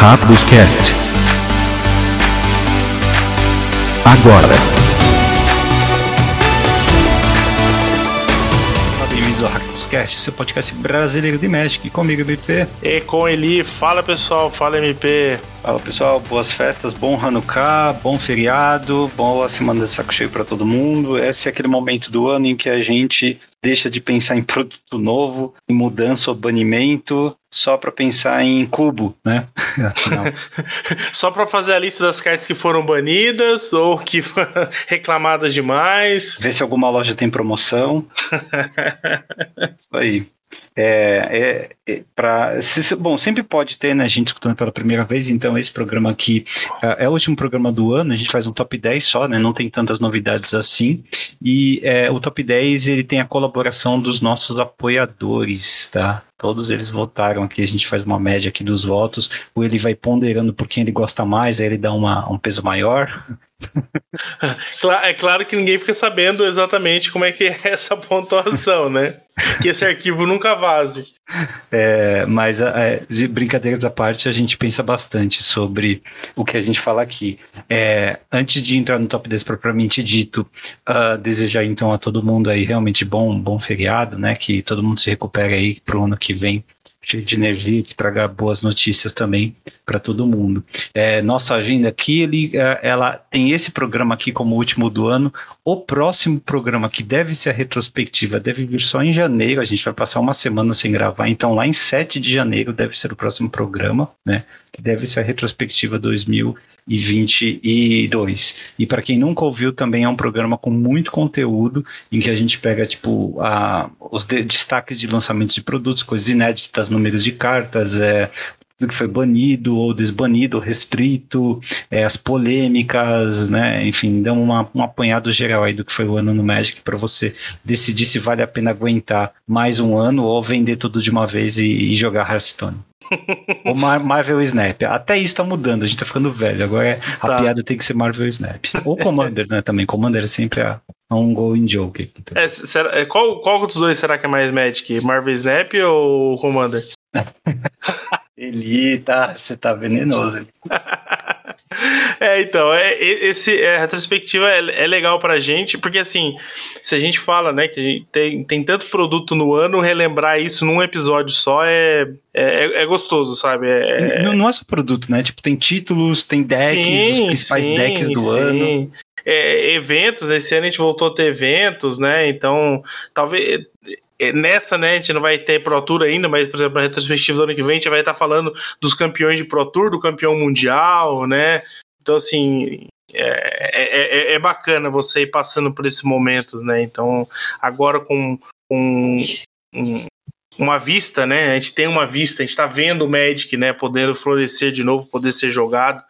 Rabuscast. Agora. Bem-vindos ao Hackbuscast, seu podcast brasileiro de Magic. Comigo, MP. E com Eli, fala pessoal, fala MP. Fala pessoal, boas festas, bom Hanukkah, bom feriado, boa semana de saco cheio para todo mundo. Esse é aquele momento do ano em que a gente deixa de pensar em produto novo, em mudança ou banimento, só para pensar em cubo, né? só para fazer a lista das cartas que foram banidas ou que foram reclamadas demais. Ver se alguma loja tem promoção. Isso aí. É, é, é para bom, sempre pode ter, né, gente escutando pela primeira vez, então esse programa aqui é, é o último programa do ano, a gente faz um top 10 só, né, não tem tantas novidades assim, e é, o top 10 ele tem a colaboração dos nossos apoiadores, tá? Todos eles votaram aqui, a gente faz uma média aqui dos votos, ou ele vai ponderando por quem ele gosta mais, aí ele dá uma, um peso maior. É claro que ninguém fica sabendo exatamente como é que é essa pontuação, né? Que esse arquivo nunca vaze. É, mas é, brincadeiras à parte, a gente pensa bastante sobre o que a gente fala aqui. É, antes de entrar no top 10 propriamente dito, uh, desejar então a todo mundo aí realmente bom, bom feriado, né? Que todo mundo se recupere aí pro ano que vem cheio de energia, que traga boas notícias também para todo mundo. É, nossa agenda aqui, ele, é, ela tem esse programa aqui como último do ano. O próximo programa, que deve ser a retrospectiva, deve vir só em janeiro. A gente vai passar uma semana sem gravar, então lá em 7 de janeiro deve ser o próximo programa, né? Que deve ser a retrospectiva 2000 e 22. E para quem nunca ouviu, também é um programa com muito conteúdo, em que a gente pega tipo a, os de, destaques de lançamentos de produtos, coisas inéditas, números de cartas, é, que foi banido ou desbanido, restrito, é, as polêmicas, né? Enfim, dá uma, um apanhado geral aí do que foi o ano no Magic para você decidir se vale a pena aguentar mais um ano ou vender tudo de uma vez e, e jogar Hearthstone. O Mar Marvel Snap. Até isso tá mudando, a gente tá ficando velho. Agora é, a tá. piada tem que ser Marvel Snap. Ou Commander, né? Também. Commander é sempre a, a um going joke. É, será, é, qual, qual dos dois será que é mais Magic? Marvel Snap ou Commander? Ele tá. Você tá venenoso. É, então, é, esse, é, a retrospectiva é, é legal pra gente, porque assim, se a gente fala, né, que tem, tem tanto produto no ano, relembrar isso num episódio só é, é, é gostoso, sabe? É, não, não, é só produto, né? Tipo, tem títulos, tem decks, sim, os principais sim, decks do sim. ano. É, eventos, esse ano a gente voltou a ter eventos, né? Então, talvez é, nessa, né, a gente não vai ter Pro Tour ainda, mas, por exemplo, na retrospectiva do ano que vem, a gente vai estar falando dos campeões de Pro Tour, do campeão mundial, né? Então, assim, é, é, é, é bacana você ir passando por esses momentos, né? Então, agora com, com um, uma vista, né? A gente tem uma vista, a gente está vendo o Magic, né, podendo florescer de novo, poder ser jogado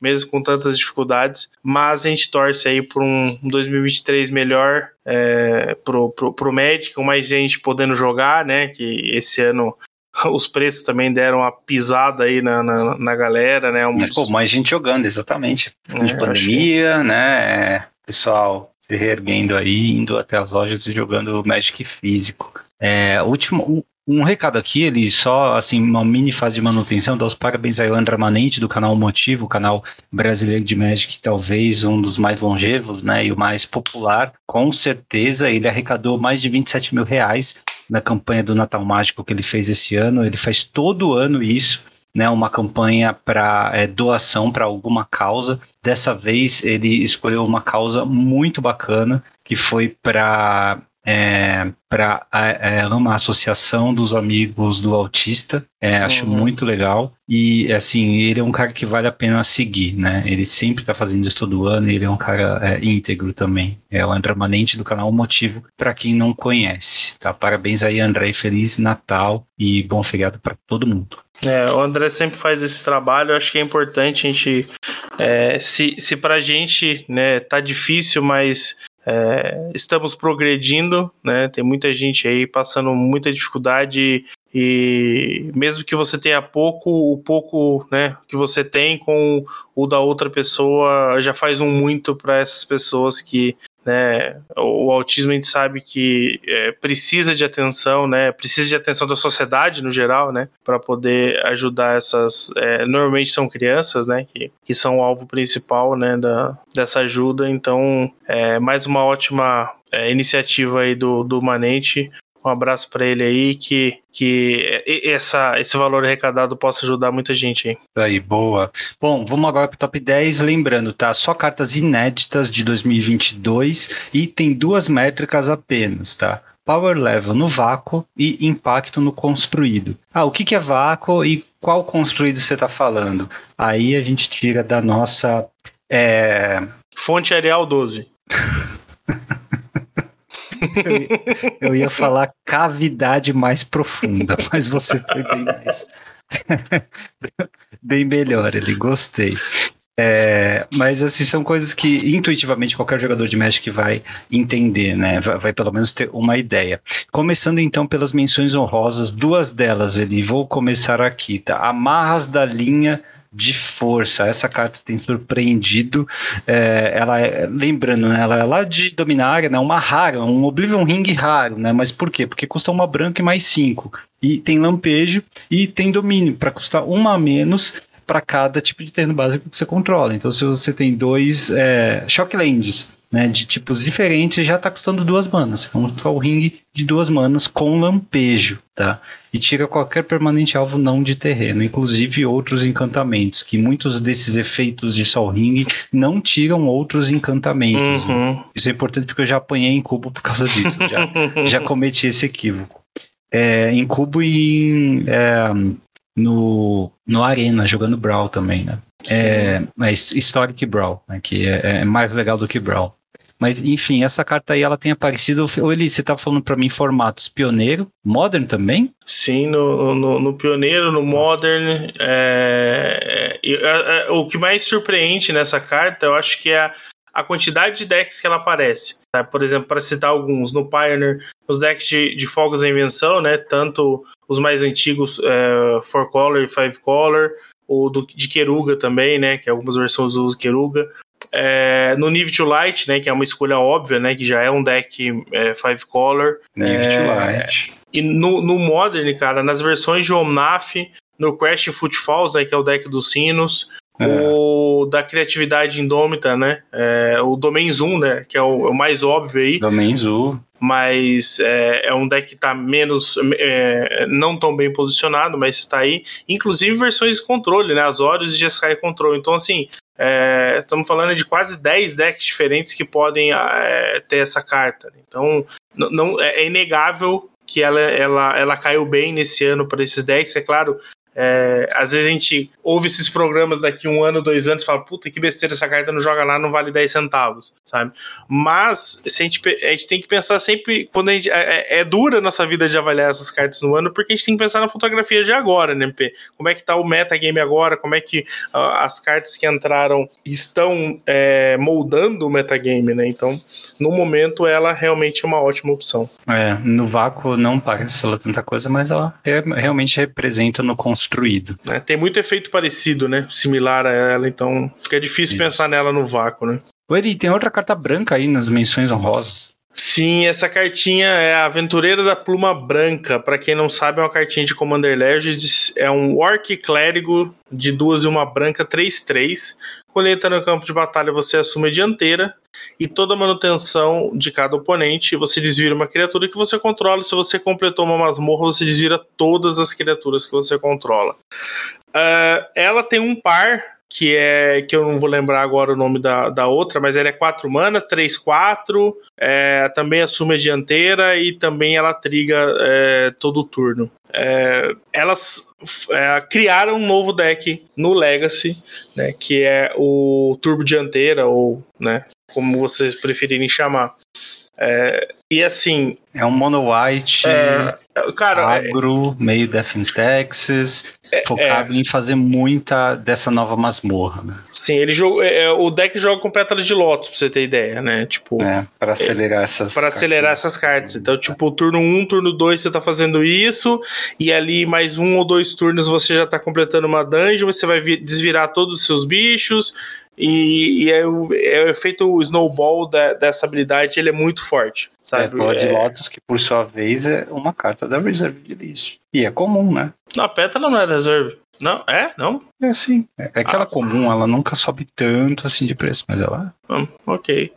mesmo com tantas dificuldades. Mas a gente torce aí por um 2023 melhor é, pro, pro, pro Magic, com mais gente podendo jogar, né? Que esse ano os preços também deram uma pisada aí na, na, na galera, né? Um... Pô, mais gente jogando, exatamente. É, de pandemia, achei... né? Pessoal se reerguendo aí, indo até as lojas e jogando Magic físico. É, último, um recado aqui, ele só, assim, uma mini fase de manutenção, dá os parabéns a Andra Manente do canal Motivo, canal brasileiro de Magic, talvez um dos mais longevos, né, e o mais popular, com certeza, ele arrecadou mais de 27 mil reais na campanha do Natal Mágico que ele fez esse ano, ele faz todo ano isso, né, uma campanha para é, doação para alguma causa. Dessa vez ele escolheu uma causa muito bacana, que foi para é, para é, uma associação dos amigos do autista. É, acho uhum. muito legal. E assim, ele é um cara que vale a pena seguir, né? Ele sempre está fazendo isso todo ano. ele é um cara é, íntegro também. É o André Manente do canal Motivo, para quem não conhece. Tá? Parabéns aí, André. Feliz Natal e bom feriado para todo mundo. É, o André sempre faz esse trabalho. Eu acho que é importante a gente. É, se, se pra gente né, tá difícil, mas é, estamos progredindo, né? Tem muita gente aí passando muita dificuldade e mesmo que você tenha pouco, o pouco, né, que você tem com o da outra pessoa já faz um muito para essas pessoas que né? O, o autismo a gente sabe que é, precisa de atenção, né? Precisa de atenção da sociedade no geral, né? Para poder ajudar essas. É, normalmente são crianças, né? Que, que são o alvo principal, né? Da, dessa ajuda. Então, é mais uma ótima é, iniciativa aí do, do Manente um abraço para ele aí, que, que essa, esse valor arrecadado possa ajudar muita gente aí. Aí, boa. Bom, vamos agora para o top 10. Lembrando, tá? Só cartas inéditas de 2022 e tem duas métricas apenas, tá? Power level no vácuo e impacto no construído. Ah, o que, que é vácuo e qual construído você está falando? Aí a gente tira da nossa. É... Fonte Arial 12. Eu, ia falar cavidade mais profunda, mas você foi bem mais. bem melhor, ele gostei. É, mas assim, são coisas que intuitivamente qualquer jogador de Magic vai entender, né? Vai, vai, pelo menos ter uma ideia. Começando então pelas menções honrosas, duas delas, ele vou começar aqui, tá? Amarras da linha de força. Essa carta tem surpreendido. É, ela é, lembrando, né, ela é lá de Dominária, né, uma rara, um Oblivion Ring raro, né? Mas por quê? Porque custa uma branca e mais cinco. E tem lampejo e tem domínio para custar uma a menos para cada tipo de terreno básico que você controla. Então, se você tem dois é, Shocklands né, de tipos diferentes, já está custando duas manas. Vamos usar o ringue de duas manas com lampejo, tá? E tira qualquer permanente alvo não de terreno, inclusive outros encantamentos, que muitos desses efeitos de Sol Ring não tiram outros encantamentos. Uhum. Isso é importante porque eu já apanhei em cubo por causa disso, já, já cometi esse equívoco. É, em cubo e em, é, no, no Arena, jogando Brawl também, né? É, é Historic Brawl, né, que é, é, mais legal do que Brawl. Mas, enfim, essa carta aí, ela tem aparecido. Ou ele, você tá falando para mim formatos pioneiro, modern também? Sim, no, no, no pioneiro, no modern. É, é, é, o que mais surpreende nessa carta, eu acho que é a, a quantidade de decks que ela aparece. Tá? Por exemplo, para citar alguns, no Pioneer, os decks de, de Fogos da Invenção, né? Tanto os mais antigos, é, Four Color e Five Color, o do, de Keruga também, né? Que algumas versões usam Keruga. É, no Nive to Light, né, que é uma escolha óbvia, né, que já é um deck é, Five Color. Nive é, to Light. E no, no Modern, cara, nas versões de Omnaf, no Crash Footfalls, né, que é o deck dos sinos, é. o da criatividade indômita, né, é, o Domain Zoom, né, que é o, é o mais óbvio aí. Domain Zoom mas é, é, um deck que está menos, é, não tão bem posicionado, mas está aí. Inclusive versões de controle, né? Azorius e Jeskai Control. Então, assim, é, estamos falando de quase 10 decks diferentes que podem é, ter essa carta. Então, não, é, é inegável que ela, ela, ela caiu bem nesse ano para esses decks. É claro, é, às vezes a gente ouve esses programas daqui um ano, dois anos e fala, puta, que besteira, essa carta não joga lá, não vale 10 centavos, sabe? Mas a, gente, a gente tem que pensar sempre, quando a gente. É, é, é dura a nossa vida de avaliar essas cartas no ano, porque a gente tem que pensar na fotografia de agora, né, MP? Como é que tá o metagame agora, como é que uh, as cartas que entraram estão é, moldando o metagame, né? Então no momento ela realmente é uma ótima opção. É, no vácuo não parece ela tanta coisa, mas ela é, realmente representa no construído. É, tem muito efeito parecido, né? Similar a ela, então fica difícil pensar nela no vácuo, né? Ele tem outra carta branca aí nas menções honrosas. Sim, essa cartinha é a Aventureira da Pluma Branca. Para quem não sabe, é uma cartinha de Commander Legends. É um Orc Clérigo de duas e uma branca 3-3. Quando entra no campo de batalha, você assume a dianteira e toda a manutenção de cada oponente, você desvira uma criatura que você controla. Se você completou uma masmorra, você desvira todas as criaturas que você controla. Uh, ela tem um par que é que eu não vou lembrar agora o nome da, da outra, mas ela é 4 mana, 3, 4, é, também assume a dianteira e também ela triga é, todo turno. É, elas é, criaram um novo deck no Legacy, né, que é o Turbo Dianteira, ou né, como vocês preferirem chamar. É, e assim. É um mono white, é, cara, agro, é, meio Death in Texas, é, focado é. em fazer muita dessa nova masmorra. Né? Sim, ele joga, é, o deck joga com pétalas de Lotus, pra você ter ideia, né? Tipo. É, para acelerar essas. Para acelerar essas cartas. Então, tipo, turno 1, um, turno 2 você tá fazendo isso, e ali mais um ou dois turnos você já tá completando uma dungeon, você vai desvirar todos os seus bichos e, e é, o, é o efeito snowball da, dessa habilidade, ele é muito forte, sabe? É, Blood É- Lotus, que por sua vez é uma carta da Reserve de List. E é comum, né? Não, a Pétala não é da reserve. Não? É? Não? É assim. É, é que ela é comum, ela nunca sobe tanto assim de preço, mas ela. Hum, ok.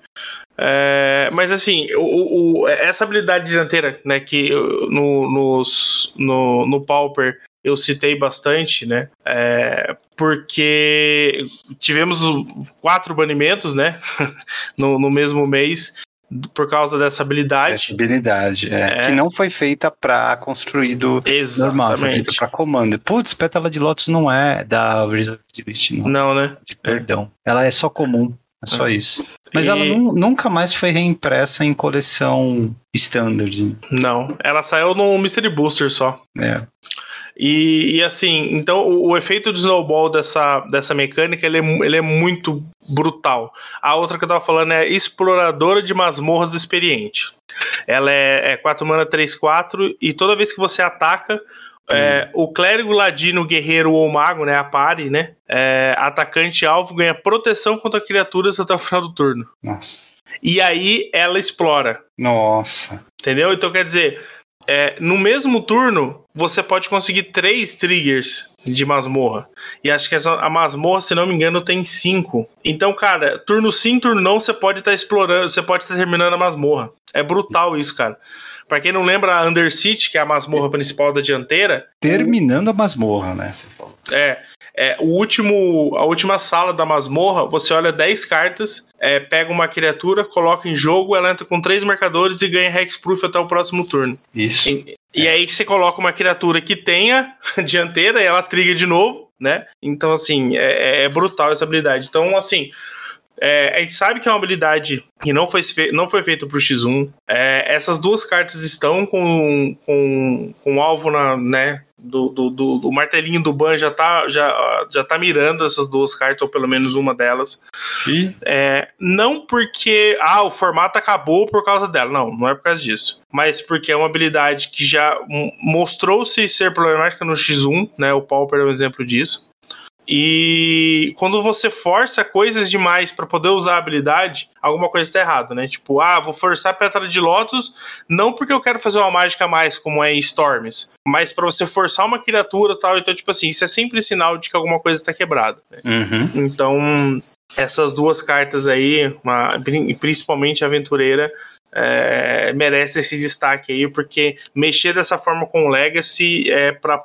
É, mas assim, o, o- essa habilidade dianteira, né, que no, nos- no, no Pauper eu citei bastante, né, é, porque tivemos quatro banimentos, né, no, no mesmo mês, por causa dessa Essa habilidade. habilidade. É, É. Que não foi feita pra construído normal, foi feita Exatamente. pra comando. Putz, Pétala de Lotus não é da de List, não. Não, né? Perdão. Ela é só comum. É só isso. Mas E- ela nu- nunca mais foi reimpressa em coleção standard. Não. Ela saiu no Mystery Booster só. É. E, e, assim, então o, o efeito de snowball dessa, dessa mecânica ele é, ele é muito brutal. A outra que eu tava falando é exploradora de masmorras experiente. Ela é, é 4 mana 3-4 e toda vez que você ataca, é, o clérigo, ladino, guerreiro ou mago, né, a pare, né, é, atacante alvo ganha proteção contra criaturas até o final do turno. Nossa. E aí ela explora. Nossa. Entendeu? Então quer dizer, é, no mesmo turno, você pode conseguir três triggers de masmorra. E acho que a masmorra, se não me engano, tem cinco. Então, cara, turno sim, turno não, você pode estar explorando, você pode estar terminando a masmorra. É brutal isso, cara. Pra quem não lembra, a Undercity, que é a masmorra principal da dianteira, Terminando a masmorra, né? É, é, o último, a última sala da masmorra, você olha 10 cartas, é, pega uma criatura, coloca em jogo, ela entra com três marcadores e ganha Hexproof até o próximo turno. Isso. E, e aí você coloca uma criatura que tenha dianteira e ela triga de novo, né? Então, assim, é, é brutal essa habilidade. Então, assim, é, a gente sabe que é uma habilidade que não foi, não foi feita pro X1. É, essas duas cartas estão com, com, com alvo na, né? Do, do, do, do martelinho do Ban já tá, já, já tá mirando essas duas cartas, ou pelo menos uma delas. E É, não porque ah, o formato acabou por causa dela, não, não é por causa disso. Mas porque é uma habilidade que já mostrou-se ser problemática no X1, né? O Pauper é um exemplo disso. E quando você força coisas demais para poder usar a habilidade, alguma coisa está errado, né? Tipo, ah, vou forçar a Pétala de Lotus, não porque eu quero fazer uma mágica a mais, como é em Storms, mas para você forçar uma criatura e tal. Então, tipo assim, isso é sempre sinal de que alguma coisa está quebrada. né? Uhum. Então, essas duas cartas aí, uma- principalmente a aventureira, é, merece esse destaque aí, porque mexer dessa forma com o Legacy é para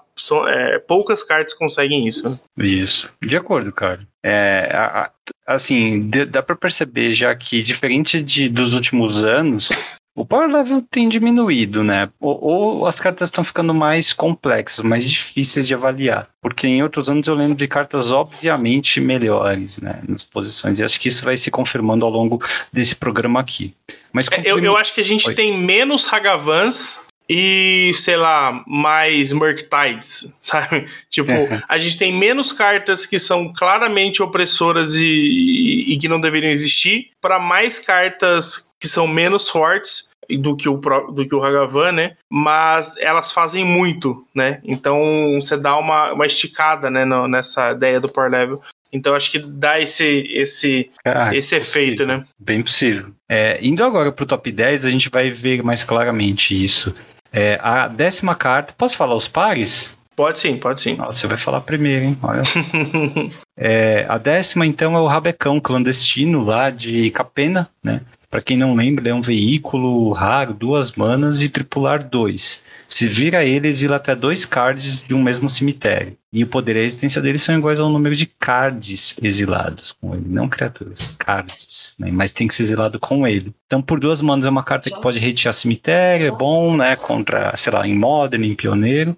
poucas cartas conseguem isso. né? Isso. De acordo, cara. É, a- a- assim, de- dá pra perceber já que, diferente de, dos últimos anos, o power level tem diminuído, né? Ou, ou as cartas estão ficando mais complexas, mais difíceis de avaliar. Porque em outros anos eu lembro de cartas obviamente melhores, né? Nas posições. E acho que isso vai se confirmando ao longo desse programa aqui. Mas É, Eu, eu acho que a gente Oi. tem menos Hagavans e, sei lá, mais Murktides, sabe? Tipo, a gente tem menos cartas que são claramente opressoras e, e que não deveriam existir, para mais cartas que são menos fortes do que o do que o Hagavan, né? Mas elas fazem muito, né? Então você dá uma, uma esticada, né, no- nessa ideia do power level. Então acho que dá esse esse esse efeito, possível. né? Bem possível. É, indo agora para o top 10, a gente vai ver mais claramente isso. É, a décima carta, posso falar os pares? Pode sim, pode sim. Nossa, você vai falar primeiro, hein? Olha. É, a décima, então, é o Rabecão clandestino lá de Capena, né? Para quem não lembra, ele é um veículo raro, duas manas e tripular dois. Se vira ele, exila até dois cards de um mesmo cemitério. E o poder e a existência dele são iguais ao número de cards exilados com ele, não criaturas, cards, né? Mas tem que ser exilado com ele. Então, por duas manas é uma carta que pode hatear cemitério, é bom, né? Contra, sei lá, em Modern, em Pioneiro.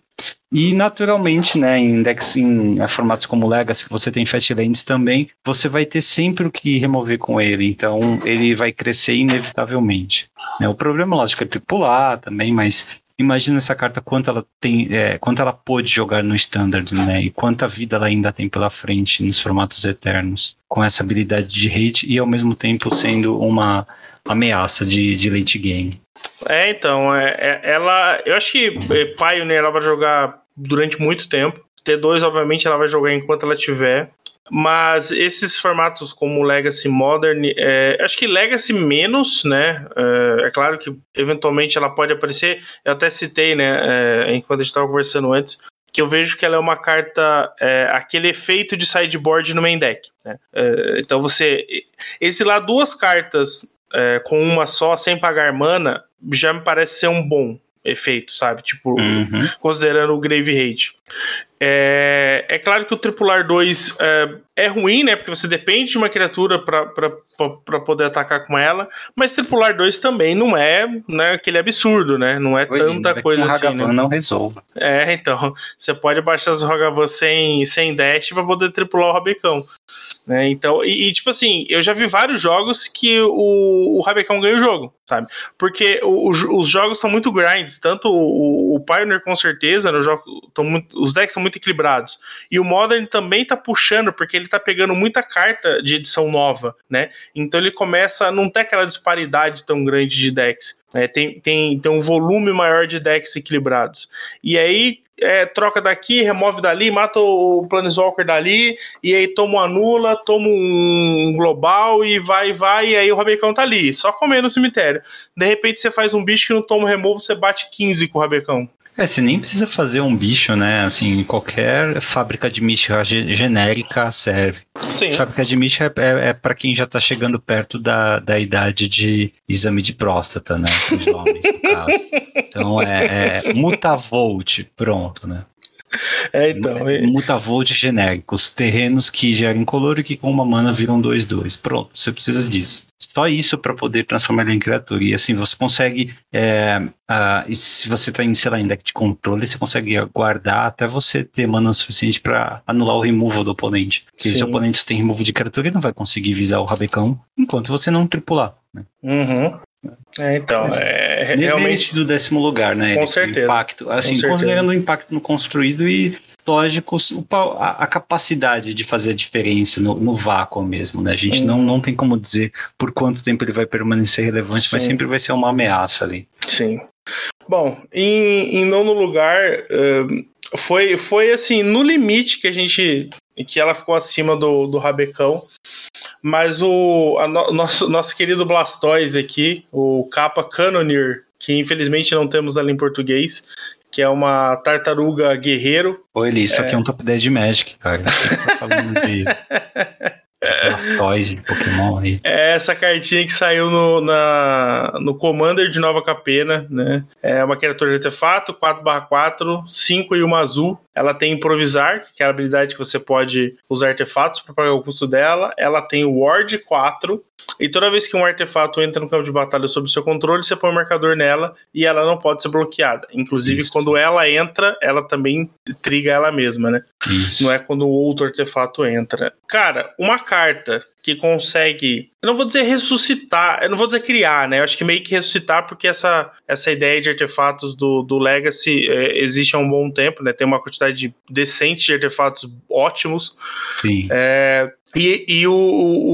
E naturalmente, né, em, index, em eh, formatos como Legacy, que você tem Fastlands também, você vai ter sempre o que remover com ele. Então, ele vai crescer inevitavelmente. né. O problema, lógico, é tripular também, mas imagina essa carta quanto ela tem, é, quanto ela pôde jogar no Standard, né? E quanta vida ela ainda tem pela frente nos formatos eternos, com essa habilidade de hate e ao mesmo tempo sendo uma ameaça de, de late game. É, então, é, é- ela. Eu acho que é, Pioneer ela vai jogar durante muito tempo. T2, obviamente, ela vai jogar enquanto ela tiver. Mas esses formatos como Legacy Modern, é, acho que Legacy menos, né? É, é, claro que eventualmente ela pode aparecer. Eu até citei, né? É, enquanto a gente estava conversando antes, que eu vejo que ela é uma carta, é, aquele efeito de sideboard no main deck. Né? É, então você. Esse lá, duas cartas é, com uma só, sem pagar mana, já me parece ser um bom efeito, sabe? Tipo, uhum. considerando o Grave Rate. É, é claro que o Tripular 2 é, é ruim, né? Porque você depende de uma criatura para poder atacar com ela. Mas Tripular 2 também não é né, aquele absurdo, né? Não é tanta é coisa assim. Né? não resolve. É, então. Você pode baixar as Hagavan sem, sem dash para poder tripular o Rabecão. Né? Então, e, e, tipo assim, eu já vi vários jogos que o, o Rabecão ganha o jogo, sabe? Porque o, o, os jogos são muito grinds, tanto o, o Pioneer com certeza, no jogo, muito, os decks são muito equilibrados. E o Modern também tá puxando, porque ele tá pegando muita carta de edição nova, né? Então ele começa a não ter aquela disparidade tão grande de decks. É, tem, tem, tem um volume maior de decks equilibrados. E aí, é, troca daqui, remove dali, mata o Planeswalker dali, e aí toma uma nula, toma um global e vai, vai, e aí o Rabecão tá ali, só comendo no cemitério. De repente você faz um bicho que não toma removo, você bate 15 com o Rabecão. É, você nem precisa fazer um bicho, né? Assim, qualquer fábrica de mística genérica serve. Sim. Fábrica de mística é, é, é para quem já tá chegando perto da, da idade de exame de próstata, né? Os homens, no caso. Então é, é Mutavolt, pronto, né? É, então. É... Mutavolt genéricos, terrenos que gerem color e que com uma mana viram 2-2. Pronto, você precisa disso. Só isso para poder transformar ele em criatura. E assim, você consegue. É, se você está em, sei lá, em deck de controle, você consegue guardar até você ter mana suficiente para anular o removal do oponente. Porque Sim. se o oponente tem removal de criatura, ele não vai conseguir visar o rabecão enquanto você não tripular. Né? Uhum. É, então, é realmente do décimo lugar, né? Com certeza. Impacto, assim, Com considerando certeza. o impacto no construído e lógico a, a, capacidade de fazer a diferença no, no vácuo mesmo, né? A gente não, não tem como dizer por quanto tempo ele vai permanecer relevante, Sim. mas sempre vai ser uma ameaça ali. Sim. Bom, em, em nono lugar, uh, foi, foi assim, no limite que a gente. que ela ficou acima do, do Rabecão. Mas o no, nosso, nosso querido Blastoise aqui, o Capa Cannoneer, que infelizmente não temos ali em português, que é uma tartaruga guerreiro. Oi, Eli, isso é... aqui é um top 10 de Magic, cara. Tá falando de Blastoise de Pokémon aí. É essa cartinha que saiu no, na, no Commander de Nova Capena, né? É uma criatura de artefato, 4/4, 5 e uma azul. Ela tem improvisar, que é a habilidade que você pode usar artefatos para pagar o custo dela. Ela tem Ward 4. E toda vez que um artefato entra no campo de batalha sob seu controle, você põe um marcador nela e ela não pode ser bloqueada. Inclusive, Isso. quando ela entra, ela também triga ela mesma, né? Isso. Não é quando o outro artefato entra. Cara, uma carta que consegue, eu não vou dizer ressuscitar, eu não vou dizer criar, né? Eu acho que meio que ressuscitar, porque essa, essa ideia de artefatos do, do Legacy é, existe há um bom tempo, né? Tem uma quantidade decente de artefatos ótimos. Sim. É, e e o,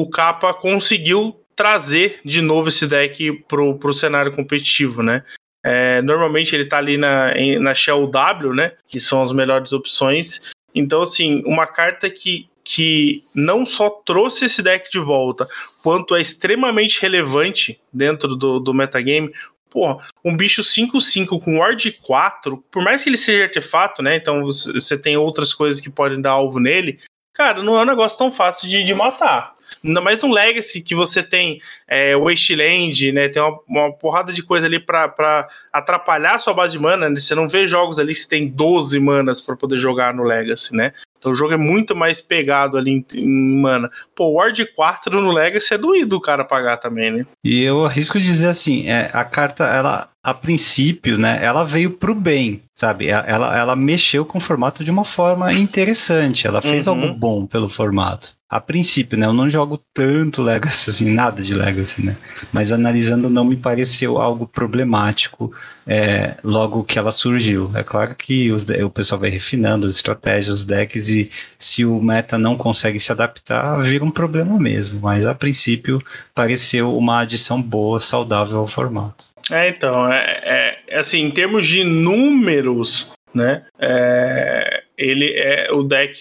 o Kappa conseguiu trazer de novo esse deck pro, pro cenário competitivo, né? É, normalmente ele tá ali na, na Shell W, né? Que são as melhores opções. Então, assim, uma carta que que não só trouxe esse deck de volta, quanto é extremamente relevante dentro do, do metagame. Pô, um bicho 5-5 com Ward 4, por mais que ele seja artefato, né? Então você tem outras coisas que podem dar alvo nele. Cara, não é um negócio tão fácil de, de matar. Ainda mais no Legacy, que você tem é, Wasteland, né? Tem uma, uma porrada de coisa ali para atrapalhar a sua base de mana. Né? Você não vê jogos ali que você tem 12 manas para poder jogar no Legacy, né? Então o jogo é muito mais pegado ali em, em mana. Pô, Ward 4 no Legacy é doído o cara pagar também, né? E eu arrisco dizer assim, é, a carta, ela, a princípio, né, ela veio pro bem, sabe? Ela, ela mexeu com o formato de uma forma interessante, ela fez uhum. algo bom pelo formato a princípio, né? Eu não jogo tanto Legacy, assim, nada de Legacy, né? Mas analisando, não me pareceu algo problemático é, logo que ela surgiu. É claro que os, o pessoal vai refinando as estratégias, os decks, e se o meta não consegue se adaptar, vira um problema mesmo. Mas a princípio, pareceu uma adição boa, saudável ao formato. É, então, é, é, é assim, em termos de números, né? É, ele é o deck,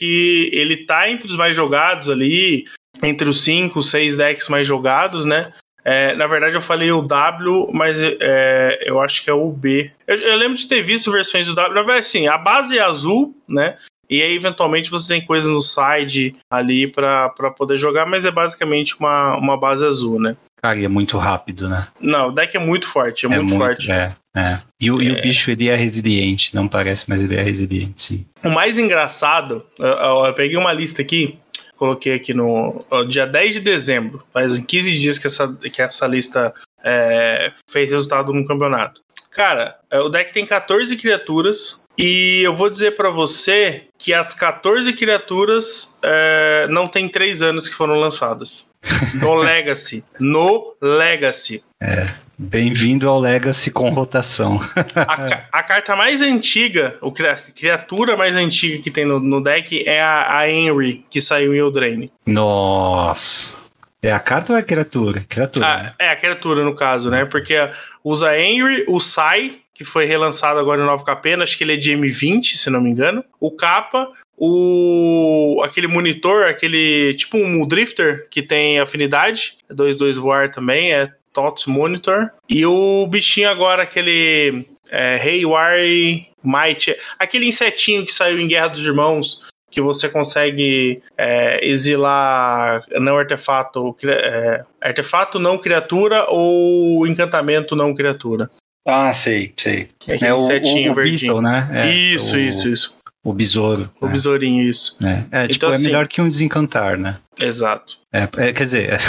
ele tá entre os mais jogados ali, entre os 5, 6 decks mais jogados, né? É, na verdade, eu falei o W, mas é, eu acho que é o B. Eu, eu, lembro de ter visto versões do W. Na verdade, assim, a base é azul, né? E aí, eventualmente, você tem coisa no side ali para poder jogar, mas é basicamente uma, uma base azul, né? Cara, e é muito rápido, né? Não, o deck é muito forte, é, é muito, muito, forte. É, é. E, o, é. e o é. bicho, ele é resiliente, não parece, mas ele é resiliente, sim. O mais engraçado, eu, eu, eu peguei uma lista aqui, coloquei aqui no ó, dia 10 de dezembro, faz 15 dias que essa, que essa lista é, fez resultado no campeonato. Cara, é, o deck tem 14 criaturas e eu vou dizer para você que as 14 criaturas é, não tem 3 anos que foram lançadas. No Legacy. No Legacy. É. Bem-vindo ao Legacy com rotação. a, a, carta mais antiga, a criatura mais antiga que tem no, no deck é a, a Henry, que saiu em Eldraine. Nossa. É a carta ou é a criatura? Criatura. Ah, né? É a criatura, no caso, né? Porque usa a Henry, o Sai, que foi relançado agora em 9KP, acho que ele é de M20, se não me engano. O Kappa, o aquele monitor, aquele tipo um Drifter que tem afinidade, 2-2 é voar também, é TOTS Monitor. E o bichinho agora, aquele é, Haywire Might, aquele insetinho que saiu em Guerra dos Irmãos, que você consegue é, exilar não artefato, é, artefato não criatura ou encantamento não criatura. Ah, sei, sei. É, é o, insetinho o, o verdinho. Beetle, né? É, isso, o, isso, isso. O besouro. O né? besourinho, isso. É, é tipo, então, é assim, melhor que um desencantar, né? Exato. É, é quer dizer,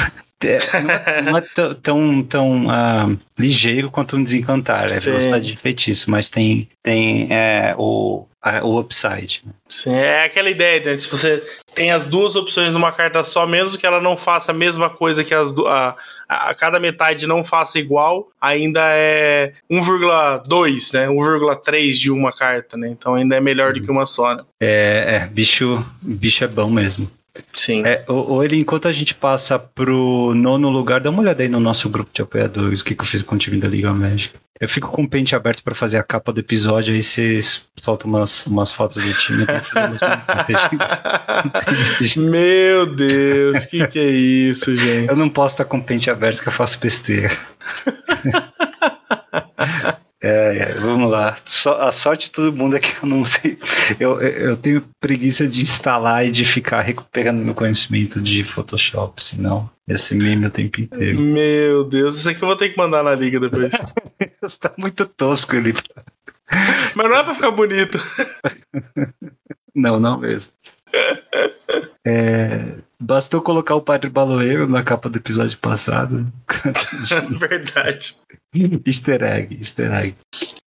é, não, é, não é tão, tão uh, ligeiro quanto um desencantar, é Sim. velocidade de feitiço, mas tem, tem é, o, a, o upside. Né? Sim, é aquela ideia, né? Se você tem as duas opções numa carta só, mesmo que ela não faça a mesma coisa que as a, a, cada metade não faça igual, ainda é 1,2, né? 1,3 de uma carta, né? Então ainda é melhor do que uma só, né? É, é bicho, bicho é bom mesmo. Sim. É, ou, ele, enquanto a gente passa pro nono lugar, dá uma olhada aí no nosso grupo de apoiadores, o que, que eu fiz com o time da Liga Médica. Eu fico com o pente aberto para fazer a capa do episódio, aí vocês soltam umas, umas fotos do time. Meu Deus, que que é isso, gente? Eu não posso estar com o pente aberto que eu faço besteira. É, é, vamos lá. a sorte de todo mundo é que eu não sei. Eu, eu tenho preguiça de instalar e de ficar recuperando meu conhecimento de Photoshop, senão esse meme o tempo inteiro. Meu Deus, isso aqui eu vou ter que mandar na liga depois. Está muito tosco ele. Mas não é pra ficar bonito. não, não mesmo. É, bastou colocar o Padre Baloeiro na capa do episódio passado. Verdade. easter egg, easter egg.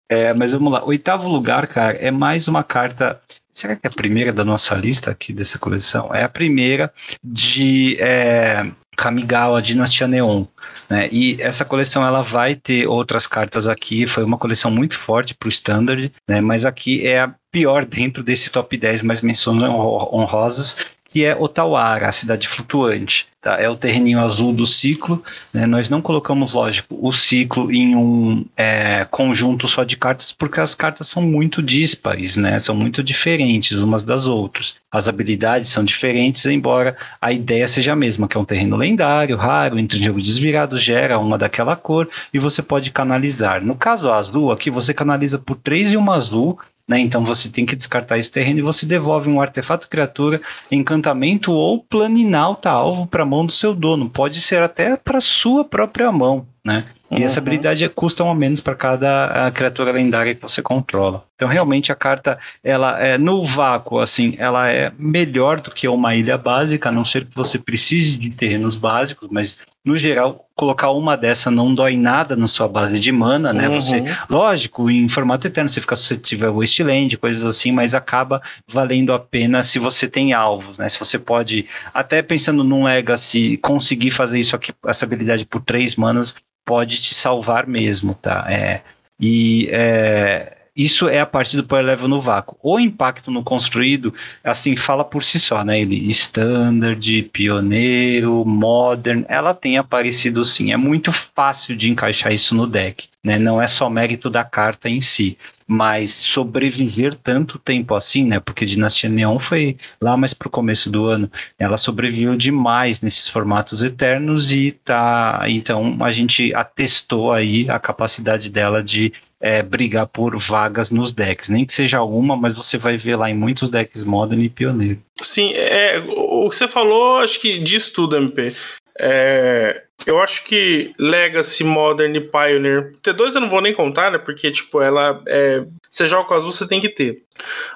É, mas vamos lá. Oitavo lugar, cara, é mais uma carta. Será que é a primeira da nossa lista aqui dessa coleção? É a primeira de é, Kamigawa Dinastia Neon. Né? E essa coleção ela vai ter outras cartas aqui. Foi uma coleção muito forte para o Standard, né? mas aqui é a pior dentro desse top 10 mais menções honrosas, que é Otawara, a cidade flutuante. Tá? É o terreninho azul do ciclo. Né? Nós não colocamos, lógico, o ciclo em um é, conjunto só de cartas, porque as cartas são muito díspares, né? são muito diferentes umas das outras. As habilidades são diferentes, embora a ideia seja a mesma, que é um terreno lendário, raro, entre jogo desvirado, gera uma daquela cor e você pode canalizar. No caso azul, aqui você canaliza por três e uma azul, né? Então você tem que descartar esse terreno e você devolve um artefato criatura, encantamento ou planinalta alvo para a mão do seu dono. Pode ser até para sua própria mão. Né? E uhum. essa habilidade custa um a menos para cada criatura lendária que você controla. Então, realmente, a carta, ela é no vácuo, assim, ela é melhor do que uma ilha básica, a não ser que você precise de terrenos básicos, mas no geral, colocar uma dessa não dói nada na sua base de mana, né? Uhum. Você, lógico, em formato eterno você fica suscetível a Wasteland, coisas assim, mas acaba valendo a pena se você tem alvos, né? Se você pode, até pensando num Legacy, conseguir fazer isso aqui, essa habilidade por três manas, pode te salvar mesmo, tá? É, e é, isso é a parte do power level no vácuo. O impacto no construído, assim, fala por si só, né? Ele standard, pioneiro, modern, ela tem aparecido sim. É muito fácil de encaixar isso no deck, né? Não é só mérito da carta em si mas sobreviver tanto tempo assim, né? Porque Dinastia Neon foi lá mais pro começo do ano. Ela sobreviveu demais nesses formatos eternos e tá. Então a gente atestou aí a capacidade dela de é, brigar por vagas nos decks. Nem que seja uma, mas você vai ver lá em muitos decks Modern e Pioneiro. Sim, é, o que você falou, acho que diz tudo, MP. É, eu acho que Legacy, Modern e Pioneer. T2 eu não vou nem contar, né? Porque, tipo, ela é. Você joga com azul, você tem que ter.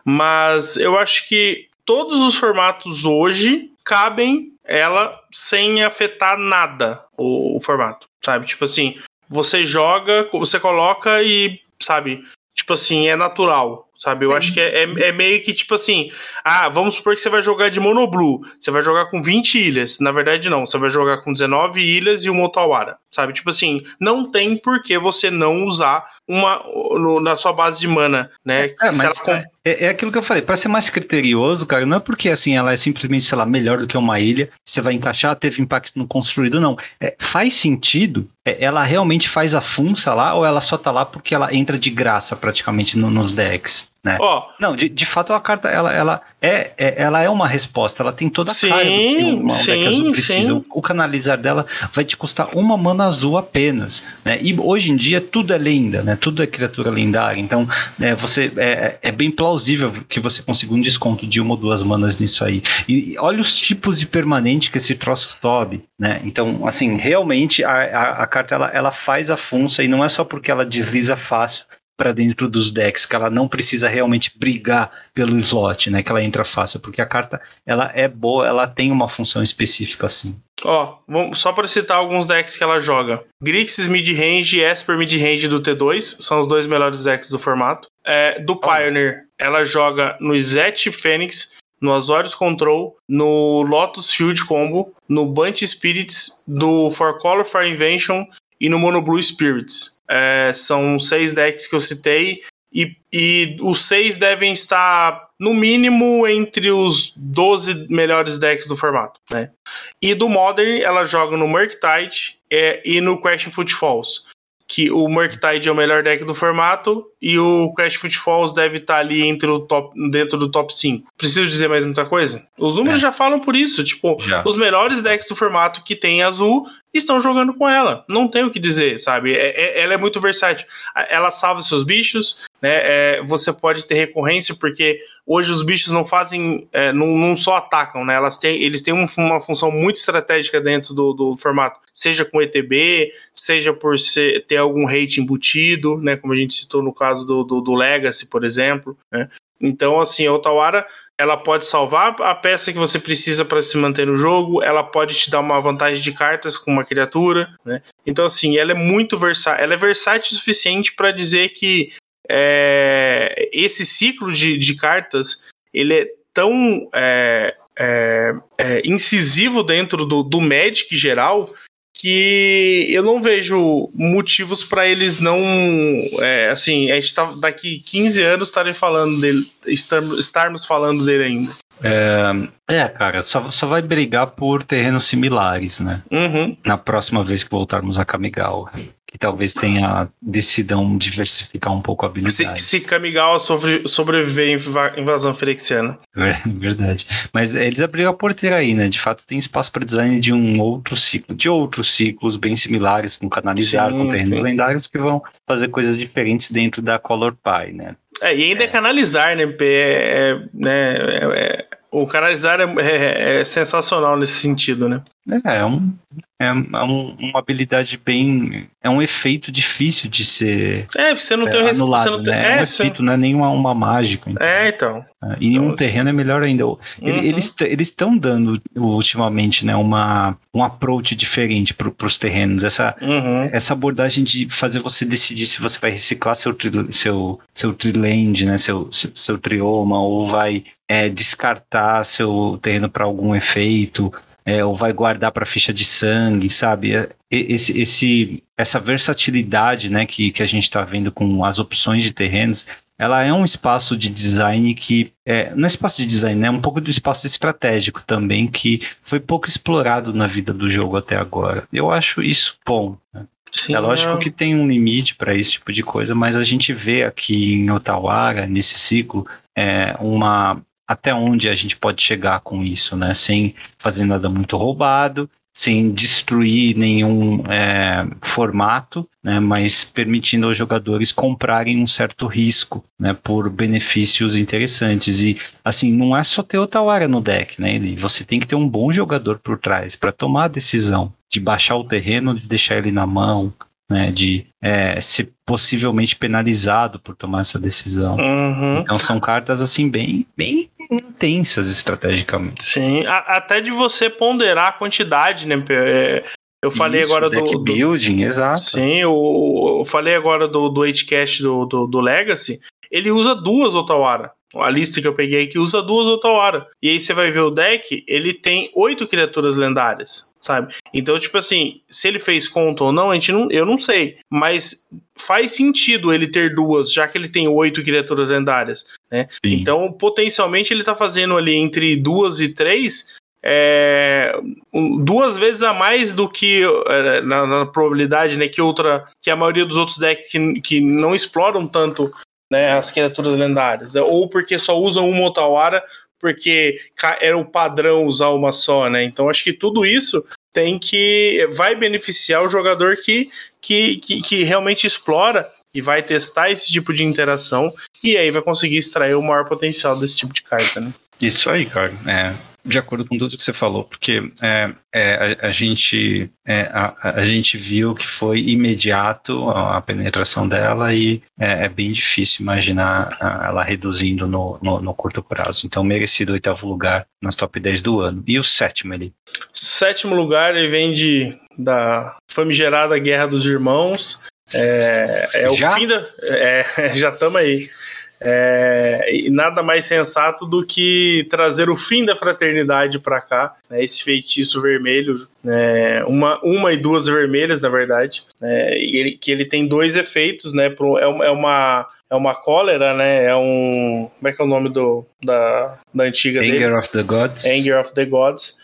Mas eu acho que todos os formatos hoje cabem ela sem afetar nada o, o formato, sabe? Tipo assim, você joga, você coloca e, sabe? Tipo assim, é natural sabe? Eu acho que é, é, é, meio que tipo assim: ah, vamos supor que você vai jogar de Monoblue, você vai jogar com 20 ilhas. Na verdade, não, você vai jogar com 19 ilhas e o Motawara, sabe? Tipo assim, não tem por que você não usar uma no, na sua base de mana, né? É, mas ela... é, é, aquilo que eu falei, para ser mais criterioso, cara, não é porque assim ela é simplesmente, sei lá, melhor do que uma ilha, você vai encaixar, teve impacto no construído, não. É, faz sentido, é, ela realmente faz a funça lá, ou ela só tá lá porque ela entra de graça praticamente no, nos decks? Né? Oh. Não, de, de fato a carta ela, ela, é, é, ela é uma resposta, ela tem toda a sim, cara do que uma sim, deck azul precisa. O, o, canalizar dela vai te custar uma mana azul apenas. Né? E hoje em dia tudo é lenda, né? tudo é criatura lendária. Então é, você, é, é bem plausível que você consiga um desconto de uma ou duas manas nisso aí. E olha os tipos de permanente que esse troço sobe. Né? Então, assim, realmente a, a, a carta ela, ela faz a função e não é só porque ela desliza fácil para dentro dos decks, que ela não precisa realmente brigar pelo slot, né? Que ela entra fácil, porque a carta ela é boa, ela tem uma função específica assim. Ó, oh, só para citar alguns decks que ela joga: Grixis mid-range e Esper mid-range do T2 são os dois melhores decks do formato. É, do Pioneer, ela joga no Zet Fênix, no Azorius Control, no Lotus Field Combo, no Bunch Spirits, do For Color for Invention e no Mono Blue Spirits. É, são seis decks que eu citei e, e os seis devem estar no mínimo entre os 12 melhores decks do formato, né? E do Modern ela joga no Murktide é, e no Crash Footfalls que o Murktide é o melhor deck do formato e o Crash Footfalls deve estar tá ali entre o top, dentro do top 5. Preciso dizer mais muita coisa? Os números é. já falam por isso. Tipo, já. os melhores decks do formato que tem azul estão jogando com ela. Não tem o que dizer, sabe? É, é, ela é muito versátil. Ela salva seus bichos, né? É, você pode ter recorrência, porque hoje os bichos não fazem, é, não, não, só atacam, né? Elas têm, eles têm um, uma função muito estratégica dentro do, do, formato, seja com ETB, seja por ser, ter algum rate embutido, né? Como a gente citou no caso do, do, do Legacy, por exemplo, né? Então, assim, a Otawara ela pode salvar a peça que você precisa para se manter no jogo, ela pode te dar uma vantagem de cartas com uma criatura, né? Então, assim, ela é muito versátil, ela é versátil o suficiente para dizer que é, esse ciclo de, de cartas ele é tão é, é, é, incisivo dentro do, do Magic geral que eu não vejo motivos para eles não. É, assim, a gente tá daqui 15 anos estarem falando dele, estarmos falando dele ainda. É, é, cara, só, só vai brigar por terrenos similares, né? Uhum. Na próxima vez que voltarmos a Kamigawa que talvez tenha decidam diversificar um pouco a habilidade. Se, se Kamigawa sobre, sobreviver em invasão ferexiana. É, verdade. Mas eles abriram a porteira aí, né? De fato, tem espaço para design de um outro ciclo, de outros ciclos bem similares, com canalizar, sim, com terrenos sim. lendários, que vão fazer coisas diferentes dentro da Color Pie, né? É, e ainda é, é canalizar, né? É, é, né é, é, o canalizar é, é, é, sensacional nesse sentido, né? É, é, um, é um, uma habilidade bem. É um efeito difícil de ser. É, você não tem o anulado, você não tem, né? É, um efeito, não é nenhuma uma mágica. Então. É, então. E então, um terreno é melhor ainda. Uhum. Eles estão dando ultimamente né, uma, um approach diferente para os terrenos. Essa, uhum. essa abordagem de fazer você decidir se você vai reciclar seu, seu, seu triland, né, seu, seu, seu trioma, ou vai é, descartar seu terreno para algum efeito, é, ou vai guardar para ficha de sangue, sabe? É, esse, esse, essa versatilidade né, que, que a gente está vendo com as opções de terrenos ela é um espaço de design que é, não é espaço de design, é um pouco do espaço estratégico também que foi pouco explorado na vida do jogo até agora. Eu acho isso bom. Né? Sim, é lógico que tem um limite para esse tipo de coisa, mas a gente vê aqui em Otawara, nesse ciclo, é, uma até onde a gente pode chegar com isso, né? Sem fazer nada muito roubado, sem destruir nenhum é, formato, né, mas permitindo aos jogadores comprarem um certo risco né, por benefícios interessantes. E assim, não é só ter outra hora no deck, né? Você tem que ter um bom jogador por trás para tomar a decisão de baixar o terreno, de deixar ele na mão, né, de é, ser possivelmente penalizado por tomar essa decisão. Uhum. Então são cartas assim bem, bem intensas estrategicamente. Sim, a, até de você ponderar a quantidade, né? É, eu falei Isso, agora do, do. building, exato. Sim, eu, eu falei agora do, do 8cast do, do, do Legacy. Ele usa duas Otawara a lista que eu peguei que usa duas Otawara. E aí você vai ver o deck, ele tem oito criaturas lendárias, sabe? Então, tipo assim, se ele fez conta ou não, a gente não, eu não sei. Mas faz sentido ele ter duas, já que ele tem oito criaturas lendárias, né? Sim. Então, potencialmente, ele tá fazendo ali entre duas e três. É, duas vezes a mais do que é, na, na, probabilidade, né? Que outra, que a maioria dos outros decks que, que não exploram tanto né, as criaturas lendárias, ou porque só usam uma Otawara porque era o padrão usar uma só, né? Então acho que tudo isso tem que vai beneficiar o jogador que, que, que, que realmente explora e vai testar esse tipo de interação e aí vai conseguir extrair o maior potencial desse tipo de carta, né? Isso aí, cara. É, de acordo com tudo que você falou, porque é, é, a, a, gente, é, a, a, gente viu que foi imediato a, penetração dela e é, é bem difícil imaginar ela reduzindo no, no, no, curto prazo. Então, merecido oitavo lugar nas top 10 do ano. E o sétimo ali? Sétimo lugar, ele vem de, da famigerada Guerra dos Irmãos. É, é o já? fim da. É, já estamos aí. É, e nada mais sensato do que trazer o fim da fraternidade para cá, né, esse feitiço vermelho, né, uma, uma e duas vermelhas, na verdade, né, ele, que ele tem dois efeitos, né, pro, é, é, uma, é uma cólera, né, é um, como é que é o nome do, da, da antiga Anger dele? Anger of the Gods. Anger of the Gods.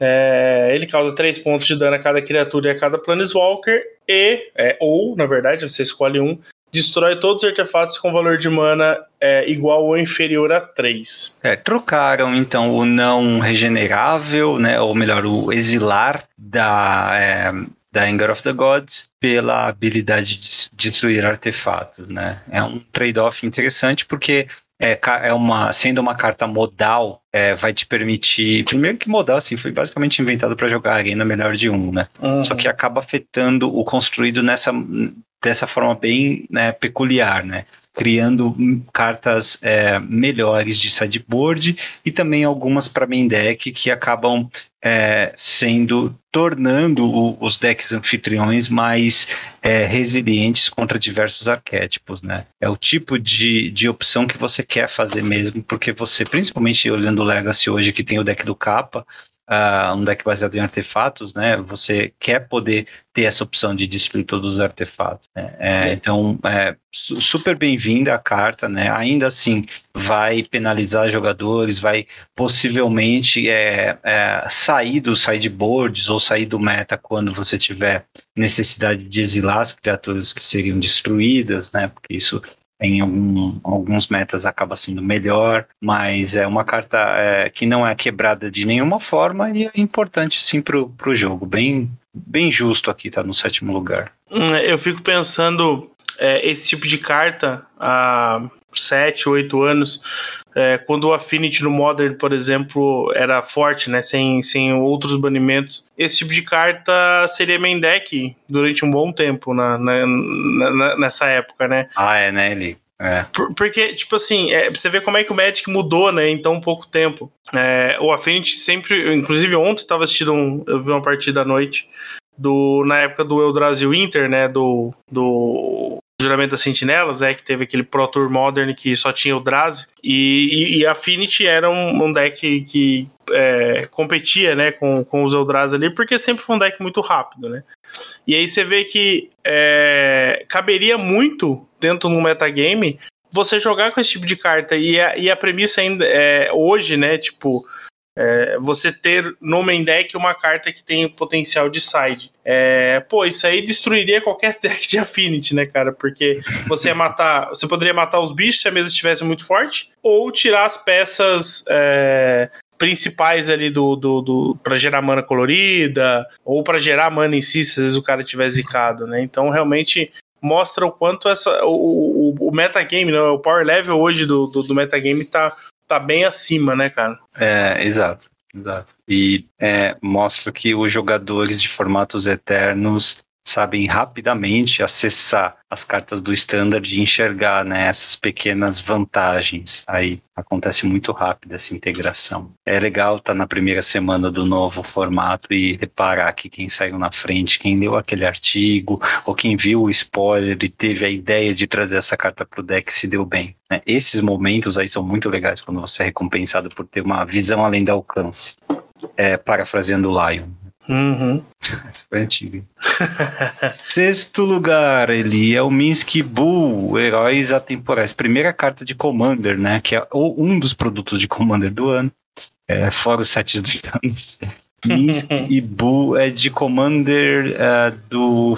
É, ele causa 3 pontos de dano a cada criatura e a cada Planeswalker, e, é, ou, na verdade, você escolhe um, destrói todos os artefatos com valor de mana é, igual ou inferior a 3. É, trocaram então o não regenerável, né, ou melhor, o exilar da, é, da Anger of the Gods pela habilidade de destruir artefatos. Né? É um trade-off interessante porque é, é uma, sendo uma carta modal, é, vai te permitir. Primeiro que modal assim, foi basicamente inventado para jogar arena melhor de um, né? Uhum. Só que acaba afetando o construído nessa, dessa forma bem né, peculiar, né? criando cartas é, melhores de sideboard e também algumas para main deck que acabam é, sendo tornando o, os decks anfitriões mais é, resilientes contra diversos arquétipos, né? É o tipo de, de opção que você quer fazer mesmo, porque você, principalmente olhando o Legacy hoje, que tem o deck do capa, uh, um deck baseado em artefatos, né? Você quer poder ter essa opção de destruir todos os artefatos. Né? É, então, é, super bem-vinda a carta, né? Ainda assim, vai penalizar jogadores, vai possivelmente é, é, sair dos sideboards ou sair do meta quando você tiver necessidade de exilar as criaturas que seriam destruídas, né? Porque isso em algum, alguns metas acaba sendo melhor, mas é uma carta é, que não é quebrada de nenhuma forma e é importante sim pro, pro jogo. Bem, bem justo aqui, tá no sétimo lugar. Hum, eu fico pensando é, esse tipo de carta há 7, 8 anos, é, quando o Affinity no Modern, por exemplo, era forte, né, sem, sem outros banimentos, esse tipo de carta seria main deck durante um bom tempo na, na, na nessa época, né? Ah, é, né, ele é. Por, porque, tipo assim, é, você vê como é que o Magic mudou, né, em tão pouco tempo. É, o Affinity sempre, inclusive ontem eu tava assistindo um, eu vi uma partida à noite, do, na época do Eldrazi Winter, né, do, do Juramento das Sentinelas, é que teve aquele Pro Tour Modern que só tinha o Drazi, e, e, e Affinity era um, um deck que é, competia né, com, com os Eldrazi ali, porque sempre foi um deck muito rápido, né? E aí você vê que é, caberia muito dentro do metagame você jogar com esse tipo de carta e a, e a premissa ainda é hoje, né? Tipo, é, você ter no main deck uma carta que tem potencial de side. É, pô, isso aí destruiria qualquer deck de Affinity, né, cara? Porque você matar. Você poderia matar os bichos se a mesa estivesse muito forte, ou tirar as peças. É, principais ali do, do, do para gerar mana colorida ou para gerar mana em si, se às vezes o cara tiver zicado, né? Então realmente mostra o quanto essa o, o, o metagame, né? o power level hoje do, do, do metagame tá tá bem acima, né, cara? É, exato. Exato. E é, mostra que os jogadores de formatos eternos sabem rapidamente acessar as cartas do standard e enxergar né, essas pequenas vantagens. Aí acontece muito rápido essa integração. É legal estar tá na primeira semana do novo formato e reparar que quem saiu na frente, quem leu aquele artigo, ou quem viu o spoiler e teve a ideia de trazer essa carta para o deck se deu bem. Né? Esses momentos aí são muito legais quando você é recompensado por ter uma visão além do alcance. É, parafraseando o Lion. Uhum. Essa foi antiga. Sexto lugar, ele é o Minsky Bull, Heróis Atemporais. Primeira carta de Commander, né? Que é um dos produtos de Commander do ano. É, fora os sete dos anos. Minsky e Bull é de Commander uh, do.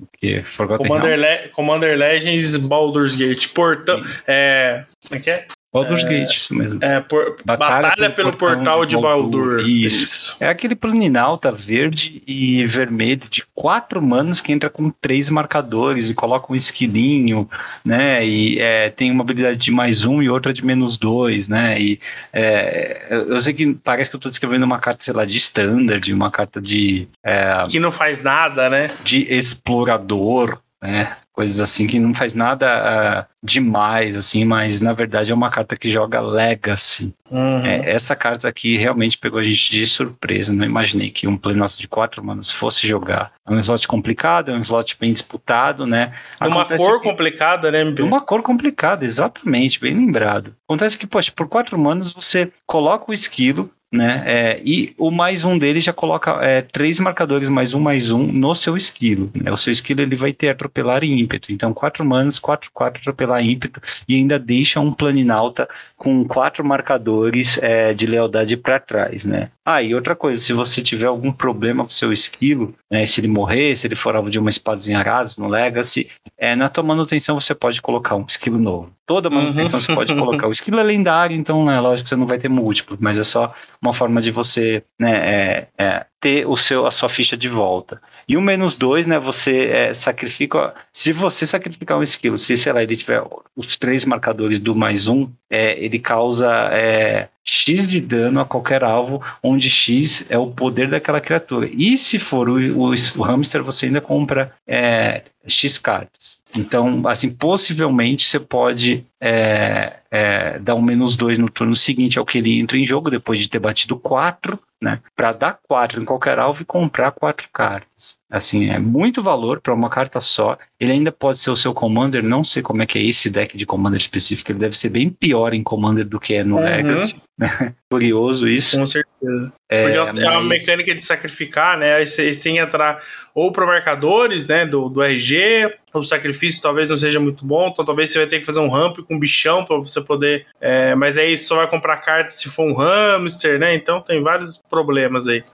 O que? Commander, Le Commander Legends Baldur's Gate. Portão. É. Como é que é? Baldur's é, Gate, isso mesmo. É, por, Batalha, Batalha, pelo, pelo Portal, portal, de Baldur. Baldur. Isso. isso. É aquele planinalta verde e vermelho de quatro manas que entra com três marcadores e coloca um esquilinho, né? E é, tem uma habilidade de mais um e outra de menos dois, né? E é, eu sei que parece que eu tô descrevendo uma carta, sei lá, de standard, uma carta de. É, que não faz nada, né? De explorador, né? Coisas assim que não faz nada uh, demais, assim, mas na verdade é uma carta que joga Legacy. Uhum. É, essa carta aqui realmente pegou a gente de surpresa. Não imaginei que um Plenos de quatro manas fosse jogar. É um slot complicado, é um slot bem disputado, né? Uma Acontece cor que... complicada, né, MP? Uma cor complicada, exatamente, bem lembrado. Acontece que, poxa, por quatro manas você coloca o esquilo, né? É, e o mais um dele já coloca é, três marcadores mais um mais um no seu esquilo. Né? O seu esquilo ele vai ter atropelar e ímpeto. Então, quatro manas, quatro, quatro atropelar e ímpeto e ainda deixa um planinalta com quatro marcadores é, de lealdade para trás, né? Ah, e outra coisa, se você tiver algum problema com o seu esquilo, né, se ele morrer, se ele for alvo de uma espada arado no Legacy, é, na tua manutenção você pode colocar um esquilo novo. Toda manutenção uhum. você pode colocar. O esquilo é lendário, então, né, lógico que você não vai ter múltiplo, mas é só uma forma de você né, é, é, ter o seu, a sua ficha de volta. E o menos dois, né? Você é, sacrifica. Se você sacrificar um esquilo, se sei lá, ele tiver os três marcadores do mais um, é, ele causa é, X de dano a qualquer alvo, onde X é o poder daquela criatura. E se for o, o, o hamster, você ainda compra é, X cartas. Então, assim, possivelmente você pode é, é, dar um menos dois no turno seguinte ao que ele entra em jogo, depois de ter batido quatro, né? Para dar quatro em qualquer alvo e comprar quatro cartas. Assim, é muito valor para uma carta só. Ele ainda pode ser o seu Commander, não sei como é que é esse deck de Commander específico, ele deve ser bem pior em Commander do que é no uhum. Legacy. Curioso isso. Com certeza. É, Porque é mas... uma mecânica de sacrificar, né? Aí você tem que entrar ou para marcadores, né, do, do RG, o sacrifício talvez não seja muito bom, então talvez você vai ter que fazer um ramp com um bichão para você poder. É, mas aí você só vai comprar carta se for um hamster, né? Então tem vários problemas aí.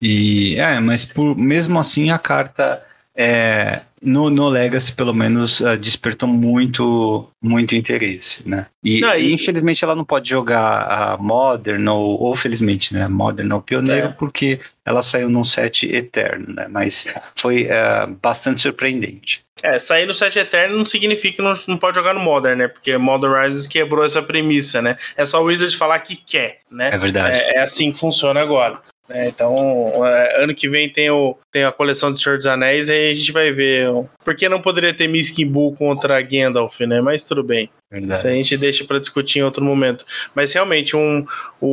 E é, mas por, mesmo assim a carta é, no, no Legacy, pelo menos, uh, despertou muito, muito interesse, né? E, ah, e, infelizmente ela não pode jogar a Modern, ou, ou felizmente, né? Modern ou Pioneiro, é. porque ela saiu num set eterno, né? Mas foi uh, bastante surpreendente. É, sair no set eterno não significa que não, não pode jogar no Modern, né? Porque Modern Rises quebrou essa premissa, né? É só o Wizard falar que quer, né? É verdade. É, é assim que funciona agora. É, então, é, ano que vem tem, o, tem a coleção de Senhor dos Anéis e aí a gente vai ver. Por que não poderia ter Miskin Bull contra Gandalf, né? Mas tudo bem. Verdade. Isso a gente deixa para discutir em outro momento. Mas realmente, um, o,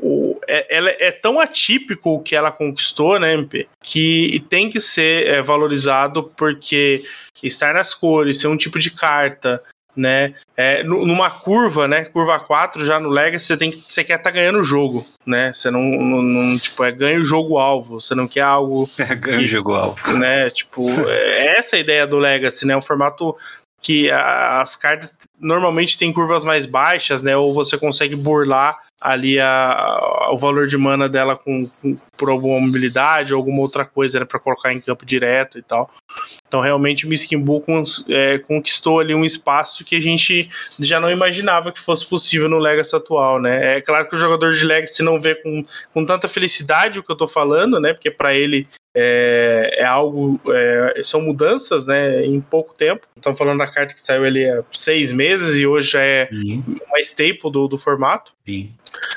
o, é, ela é tão atípico o que ela conquistou, né, MP? Que tem que ser é, valorizado porque estar nas cores, ser um tipo de carta, né? É, numa curva, né? Curva 4, já no Legacy, você, tem, você quer estar tá ganhando o jogo, né? Você não, não, não, tipo, é ganha o jogo alvo, você não quer algo. É ganha o jogo alvo. Né? Tipo, é essa a ideia do Legacy, né? Um formato que as cartas normalmente têm curvas mais baixas, né? Ou você consegue burlar ali a, o valor de mana dela com, com por alguma mobilidade ou alguma outra coisa né, para colocar em campo direto e tal. Então realmente o Miskimbu é, conquistou ali um espaço que a gente já não imaginava que fosse possível no Legacy atual, né? É claro que o jogador de Legacy não vê com, com tanta felicidade o que eu tô falando, né? Porque para ele é, é algo, é, são mudanças, né, em pouco tempo. Estamos falando da carta que saiu ali há seis meses e hoje já é Sim. uma staple do, do formato. Sim.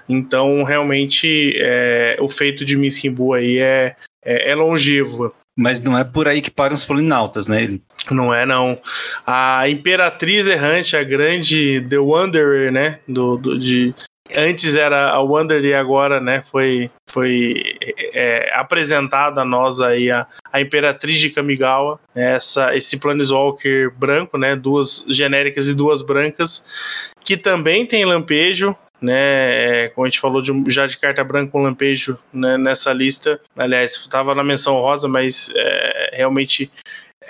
Então, realmente, é, o feito de Miskimbu aí é, é, é longevo. Mas não é por aí que param os polinautas, né? Não é, não. A Imperatriz Errante, a grande The Wanderer, né? Do, do, de, antes era a Wonder e agora, né, foi, foi é, apresentada a nós aí a, a Imperatriz de Kamigawa, essa, esse Planeswalker branco, né, duas genéricas e duas brancas, que também tem lampejo, né, é, como a gente falou de, já de carta branca com lampejo né, nessa lista, aliás, estava na menção rosa, mas é, realmente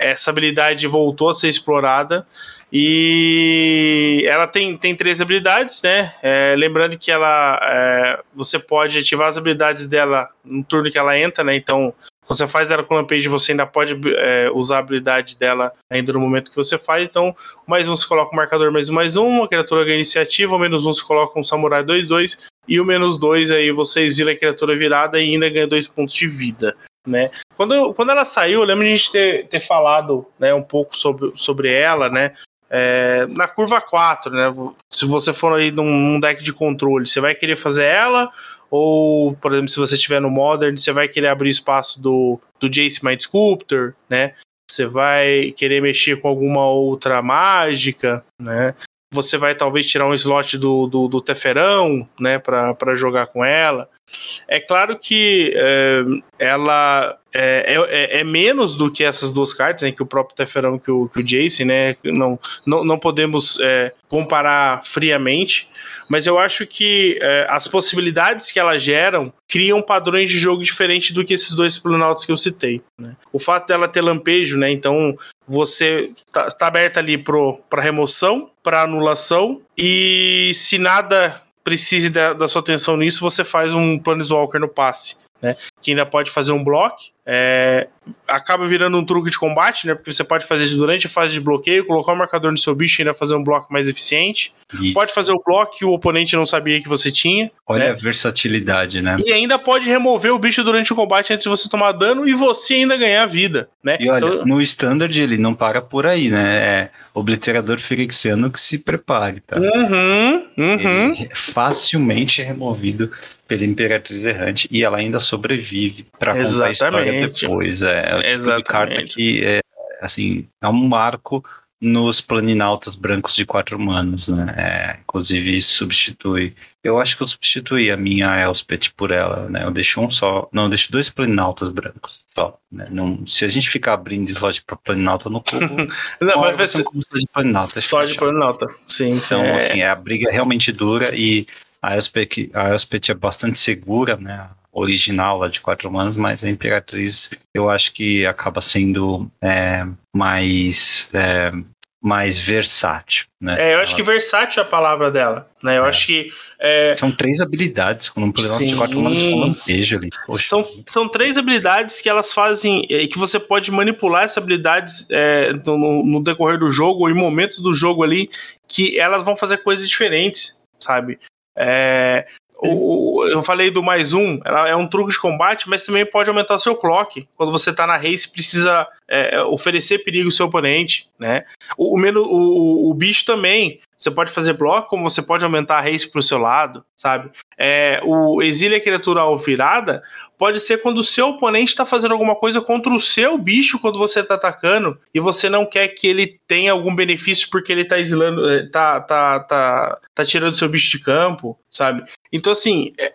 essa habilidade voltou a ser explorada e ela tem, tem três habilidades, né? É, lembrando que ela é, você pode ativar as habilidades dela no turno que ela entra, né? Então, você faz ela com Lampage, você ainda pode é, usar a habilidade dela ainda no momento que você faz. Então, mais um você coloca o marcador mais um, mais um, a criatura ganha iniciativa, menos um você coloca um samurai 2-2, e o menos dois aí você exila a criatura virada e ainda ganha dois pontos de vida. Né? Quando, quando ela saiu, eu lembro de a gente ter, ter falado né, um pouco sobre, sobre ela, né? É, na curva 4, né? Se você for aí num, num, deck de controle, você vai querer fazer ela? Ou, por exemplo, se você estiver no Modern, você vai querer abrir espaço do, do Jace Mind Sculptor, né? Você vai querer mexer com alguma outra mágica, né? Você vai talvez tirar um slot do, do, do Teferão, né? Para jogar com ela. É claro que é, ela é, é, é, menos do que essas duas cartas, né, que o próprio Teferão que o, que o Jace, né? Não, não, não podemos é, comparar friamente, mas eu acho que é, as possibilidades que elas geram criam padrões de jogo diferentes do que esses dois Planaltos que eu citei. Né? O fato dela ter lampejo, né? Então você tá, tá aberta ali para remoção, para anulação, e se nada precise da, da sua atenção nisso, você faz um Planeswalker no passe. Né, que ainda pode fazer um bloco, é, acaba virando um truque de combate, né? Porque você pode fazer isso durante a fase de bloqueio, colocar o marcador no seu bicho e ainda fazer um bloco mais eficiente. Isso. Pode fazer o bloco que o oponente não sabia que você tinha. Olha né? a versatilidade, né? E ainda pode remover o bicho durante o combate antes de você tomar dano e você ainda ganhar vida, né? E olha, então... no standard ele não para por aí, né? É obliterador firexiano que se prepare, tá? Uhum, uhum. Ele é facilmente removido pela Imperatriz Errante e ela ainda sobrevive para contar a história depois. É, é tipo de carta que é, assim, é um marco nos planinautas brancos de quatro manos, né? É, inclusive isso substitui. Eu acho que eu substituí a minha Elspeth por ela, né? Eu deixo um só. Não, eu deixo dois planinautas brancos só. Né? Não, se a gente ficar abrindo slot para planinauta no cubo, não, vai ser como de planinauta. Só de planinauta, sim. Então, é... assim, a briga é realmente dura e a Elspeth, a Elspeth é bastante segura, né? original lá de quatro humanos, mas a Imperatriz eu acho que acaba sendo é, mais é, mais versátil, né? É, eu acho Ela... que versátil é a palavra dela, né? Eu é. acho que é... são três habilidades com um problema de quatro humanos com lampejo ali. Poxa. São, são três habilidades que elas fazem e que você pode manipular essas habilidades é, no, no decorrer do jogo ou em momentos do jogo ali que elas vão fazer coisas diferentes, sabe? É, o, eu falei do mais um, ela é um truque de combate, mas também pode aumentar o seu clock. Quando você tá na race, precisa é, oferecer perigo ao seu oponente, né? O, o, o, bicho também, você pode fazer bloco, como você pode aumentar a race pro seu lado, sabe? É, o exílio a criatura virada pode ser quando o seu oponente está fazendo alguma coisa contra o seu bicho quando você está atacando e você não quer que ele tenha algum benefício porque ele está exilando, eh, tá, tá, tá, tá tirando seu bicho de campo, sabe? Então, assim, é,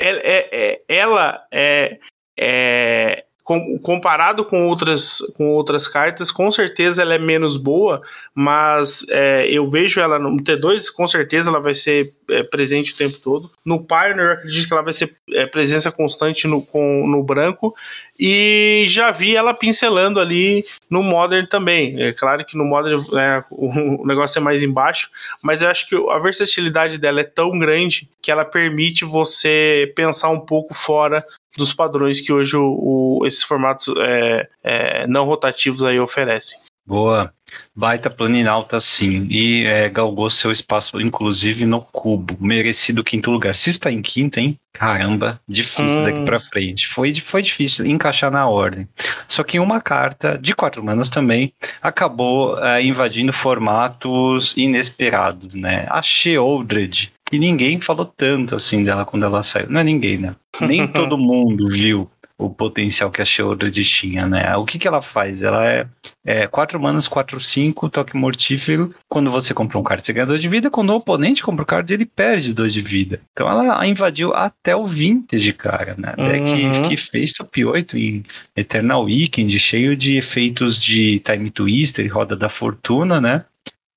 é, é, é ela é, é comparado com outras, com outras cartas, com certeza ela é menos boa, mas é, eu vejo ela no T2, com certeza ela vai ser é, presente o tempo todo. No Pioneer, eu acredito que ela vai ser é, presença constante no, com, no branco. E já vi ela pincelando ali no Modern também. É claro que no Modern né, o, negócio é mais embaixo, mas eu acho que a versatilidade dela é tão grande que ela permite você pensar um pouco fora dos padrões que hoje o, o, esses formatos é, é, não rotativos aí oferecem. Boa. Baita planinalta, sim. E é, galgou seu espaço, inclusive, no cubo. Merecido quinto lugar. Se está em quinto, hein? Caramba, difícil hum. daqui para frente. Foi, foi difícil encaixar na ordem. Só que uma carta de quatro manas também acabou é, invadindo formatos inesperados, né? A Sheoldred, que ninguém falou tanto assim dela quando ela saiu. Não é ninguém, né? Nem todo mundo viu o potencial que a Sheoldred tinha, né? O que, que ela faz? Ela é, é 4 manas, 4, 5, toque mortífero. Quando você compra um card, você ganha 2 de vida. Quando o oponente compra o card, ele perde 2 de vida. Então ela invadiu até o Vintage, cara, né? Uhum. que fez top 8 em Eternal Weekend, cheio de efeitos de Time Twister, Roda da Fortuna, né?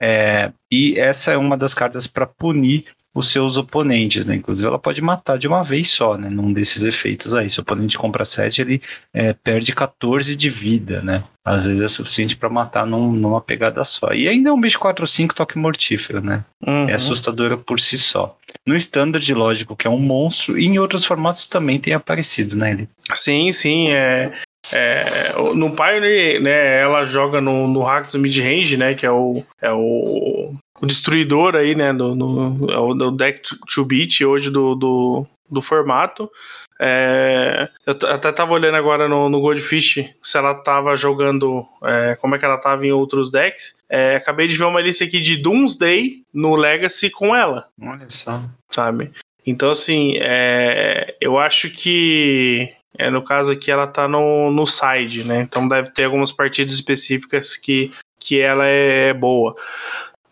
É, e essa é uma das cartas para punir os seus oponentes, né? Inclusive, ela pode matar de uma vez só, né? Num desses efeitos aí. Se o oponente compra 7, ele é, perde 14 de vida, né? Às vezes é suficiente para matar num, numa pegada só. E ainda é um bicho 4-5 toque mortífero, né? Uhum. É assustadora por si só. No Standard, lógico que é um monstro, e em outros formatos também tem aparecido, né? Ele. Sim, sim. É, é, no Pioneer, né, ela joga no, no hack do mid-range, né, que é o, é o o destruidor aí, né, do, no, é o deck 2-bit hoje do, do, do formato. É, eu até tava olhando agora no, no Goldfish se ela tava jogando, é, como é que ela tava em outros decks. É, acabei de ver uma lista aqui de Doomsday no Legacy com ela. Olha só. Sabe? Então, assim, é, eu acho que é, no caso aqui ela tá no, no side, né? Então deve ter algumas partidas específicas que, que ela é boa.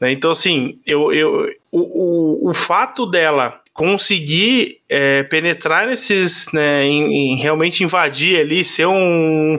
Né? Então, assim, eu, eu, o, o, o fato dela conseguir é, penetrar nesses, né, em, em, realmente invadir ali, ser um, um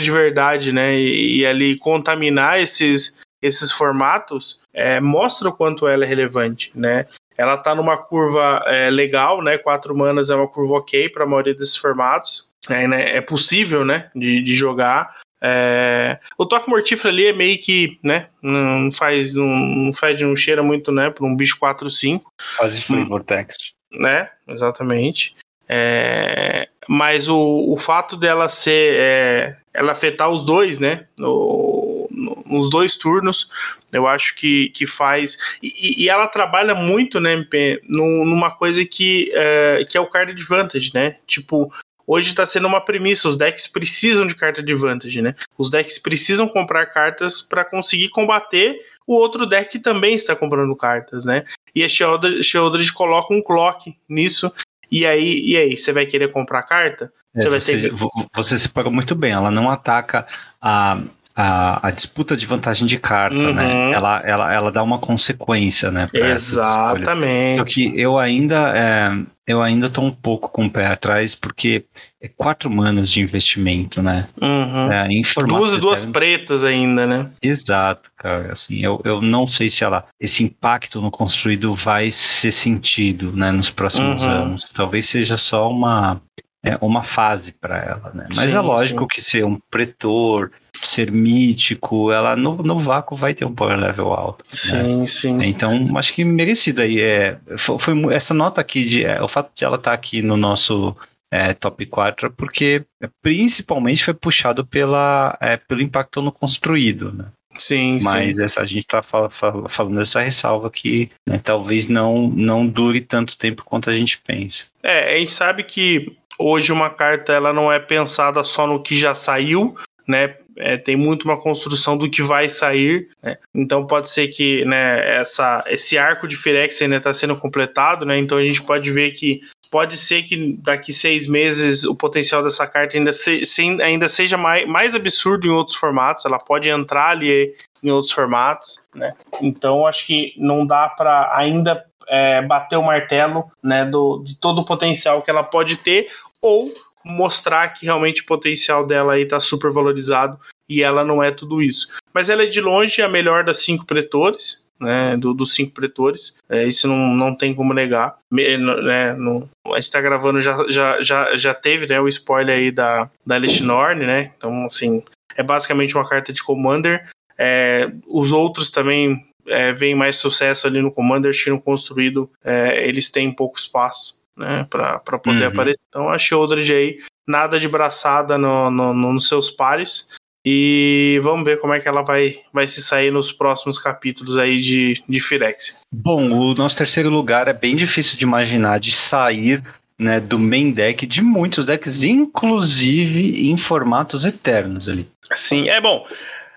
de verdade, né, e, e, ali contaminar esses, esses formatos, é, mostra o quanto ela é relevante, né. Ela tá numa curva é, legal, né, quatro manas é uma curva ok para a maioria desses formatos, é, né, é possível, né, de, de jogar, é, o toque mortífero ali é meio que, né? Não faz, não, não fede, não cheira muito, né? Para um bicho 4 5. Quase flavor text. Né? Exatamente. É, mas o, o fato dela ser. É, ela afetar os dois, né? No, no, nos dois turnos, eu acho que, que faz. E, e ela trabalha muito, né, MP, numa coisa que, é, que é o card advantage, né? Tipo, hoje está sendo uma premissa. Os decks precisam de carta de vantage, né? Os decks precisam comprar cartas para conseguir combater o outro deck que também está comprando cartas, né? E a Sheoldred coloca um clock nisso. E aí, e aí, você vai querer comprar carta? É, você, vai ter que... você separou muito bem. Ela não ataca a a, a, disputa de vantagem de carta, né? uhum. né? Ela, ela, ela dá uma consequência, né? Exatamente. Só que eu ainda, é, eu ainda tô um pouco com o pé atrás, porque é quatro manas de investimento, né? Uhum. É, duas duas pretas ainda, né? Exato, cara. Assim, eu, eu não sei se ela, esse impacto no construído vai ser sentido, né? Nos próximos uhum. anos. Talvez seja só uma é uma fase para ela, né? Mas sim, é lógico sim. que ser um pretor, ser mítico, ela no, no vácuo vai ter um power level alto. Sim, né? sim. Então, acho que merecido aí. É, foi, foi essa nota aqui, de, é, o fato de ela estar tá aqui no nosso é, top 4 é porque principalmente foi puxado pela, é, pelo impacto no construído, né? Sim, Mas sim. Essa, a gente está fal fal falando dessa ressalva que né, talvez não, não dure tanto tempo quanto a gente pensa. É, a gente sabe que hoje uma carta ela não é pensada só no que já saiu, né? É, tem muito uma construção do que vai sair, né? então pode ser que né, essa, esse arco de Firex ainda está sendo completado, né? então a gente pode ver que pode ser que daqui seis meses o potencial dessa carta ainda, se, se, ainda seja mais, mais absurdo em outros formatos, ela pode entrar ali em outros formatos, né? Então acho que não dá para ainda é, bater o martelo né, do, de todo o potencial que ela pode ter, ou mostrar que realmente o potencial dela aí está super valorizado e ela não é tudo isso. Mas ela é de longe a melhor das cinco pretores, né, do, dos cinco pretores. É, isso não, não tem como negar. Me, né, no, a gente tá gravando, já, já, já, já teve né, o spoiler aí da, da Norn, né? Então, assim, é basicamente uma carta de Commander. É, os outros também é, veem mais sucesso ali no Commander, tiram construído, é, eles têm pouco espaço né, para poder uhum. aparecer. Então a Shieldred aí, nada de braçada no, no, no, nos seus pares. E vamos ver como é que ela vai, vai se sair nos próximos capítulos aí de, de Firexia. Bom, o nosso terceiro lugar é bem difícil de imaginar de sair né, do main deck de muitos decks, inclusive em formatos eternos ali. Sim, é bom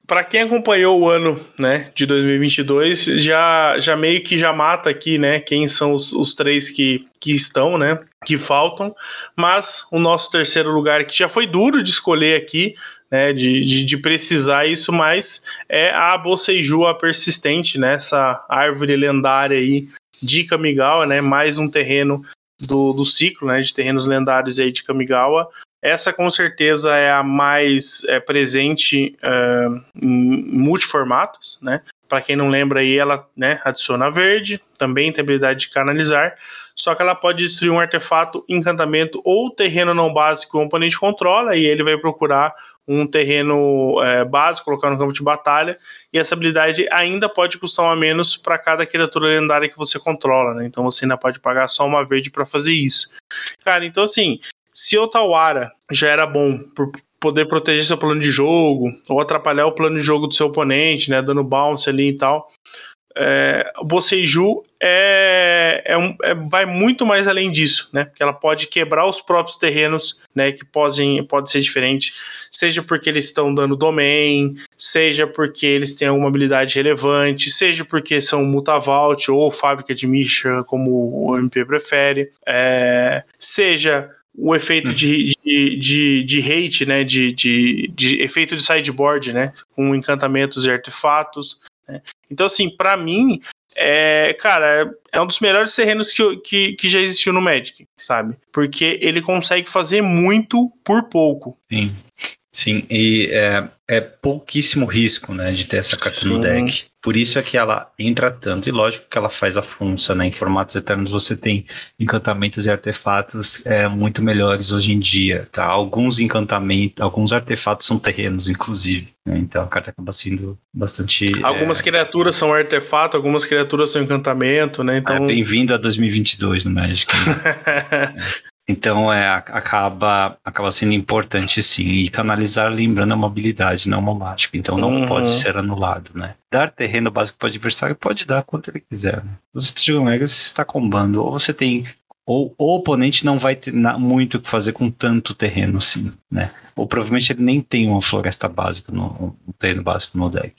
para quem acompanhou o ano, né, de 2022, já, já meio que já mata aqui, né, quem são os, os três que, que estão, né, que faltam. Mas o nosso terceiro lugar, que já foi duro de escolher aqui, né, de, de, de, precisar isso, mas é a Boseiju, a persistente, né, essa árvore lendária aí de Kamigawa, né, mais um terreno do, do ciclo, né, de terrenos lendários aí de Kamigawa, essa com certeza é a mais é, presente uh, em multiformatos, né? Para quem não lembra aí, ela né, adiciona verde, também tem habilidade de canalizar, só que ela pode destruir um artefato, encantamento ou terreno não básico que o oponente controla, e ele vai procurar um terreno é, básico, colocar no campo de batalha, e essa habilidade ainda pode custar um a menos para cada criatura lendária que você controla, né? Então você ainda pode pagar só uma verde para fazer isso. Cara, então assim, se o Tawara já era bom por poder proteger seu plano de jogo, ou atrapalhar o plano de jogo do seu oponente, né, dando bounce ali e tal, é, o Boseiju é, é, um, é, vai muito mais além disso, né? Porque ela pode quebrar os próprios terrenos, né? Que podem, pode ser diferente, seja porque eles estão dando domain, seja porque eles têm alguma habilidade relevante, seja porque são mutavault ou fábrica de Misha, como o MP prefere, é, seja o efeito de, de, de, de, hate, né? De, de, de efeito de sideboard, né? Com encantamentos e artefatos. Né? Então, assim, para mim, é, cara, é um dos melhores terrenos que, que, que já existiu no Magic, sabe? Porque ele consegue fazer muito por pouco. Sim. Sim, e é, é pouquíssimo risco, né, de ter essa carta Sim. no deck. Por isso é que ela entra tanto, e lógico que ela faz a função, né? Em formatos eternos você tem encantamentos e artefatos é, muito melhores hoje em dia, tá? Alguns encantamentos, alguns artefatos são terrenos, inclusive. Né? Então a carta acaba sendo bastante. Algumas é... criaturas são artefato, algumas criaturas são encantamento, né? Então... É, Bem-vindo a 2022 no Magic. Né? Então é, acaba, acaba sendo importante sim. E canalizar, lembrando, é uma habilidade, não uma mágica. Então não uhum. pode ser anulado, né? Dar terreno básico para o adversário pode dar quanto ele quiser. Né? Você Steel Legacy está combando. Ou você tem. Ou, ou, o oponente não vai ter muito o que fazer com tanto terreno assim, né? Ou provavelmente ele nem tem uma floresta básica, no, um terreno básico no deck.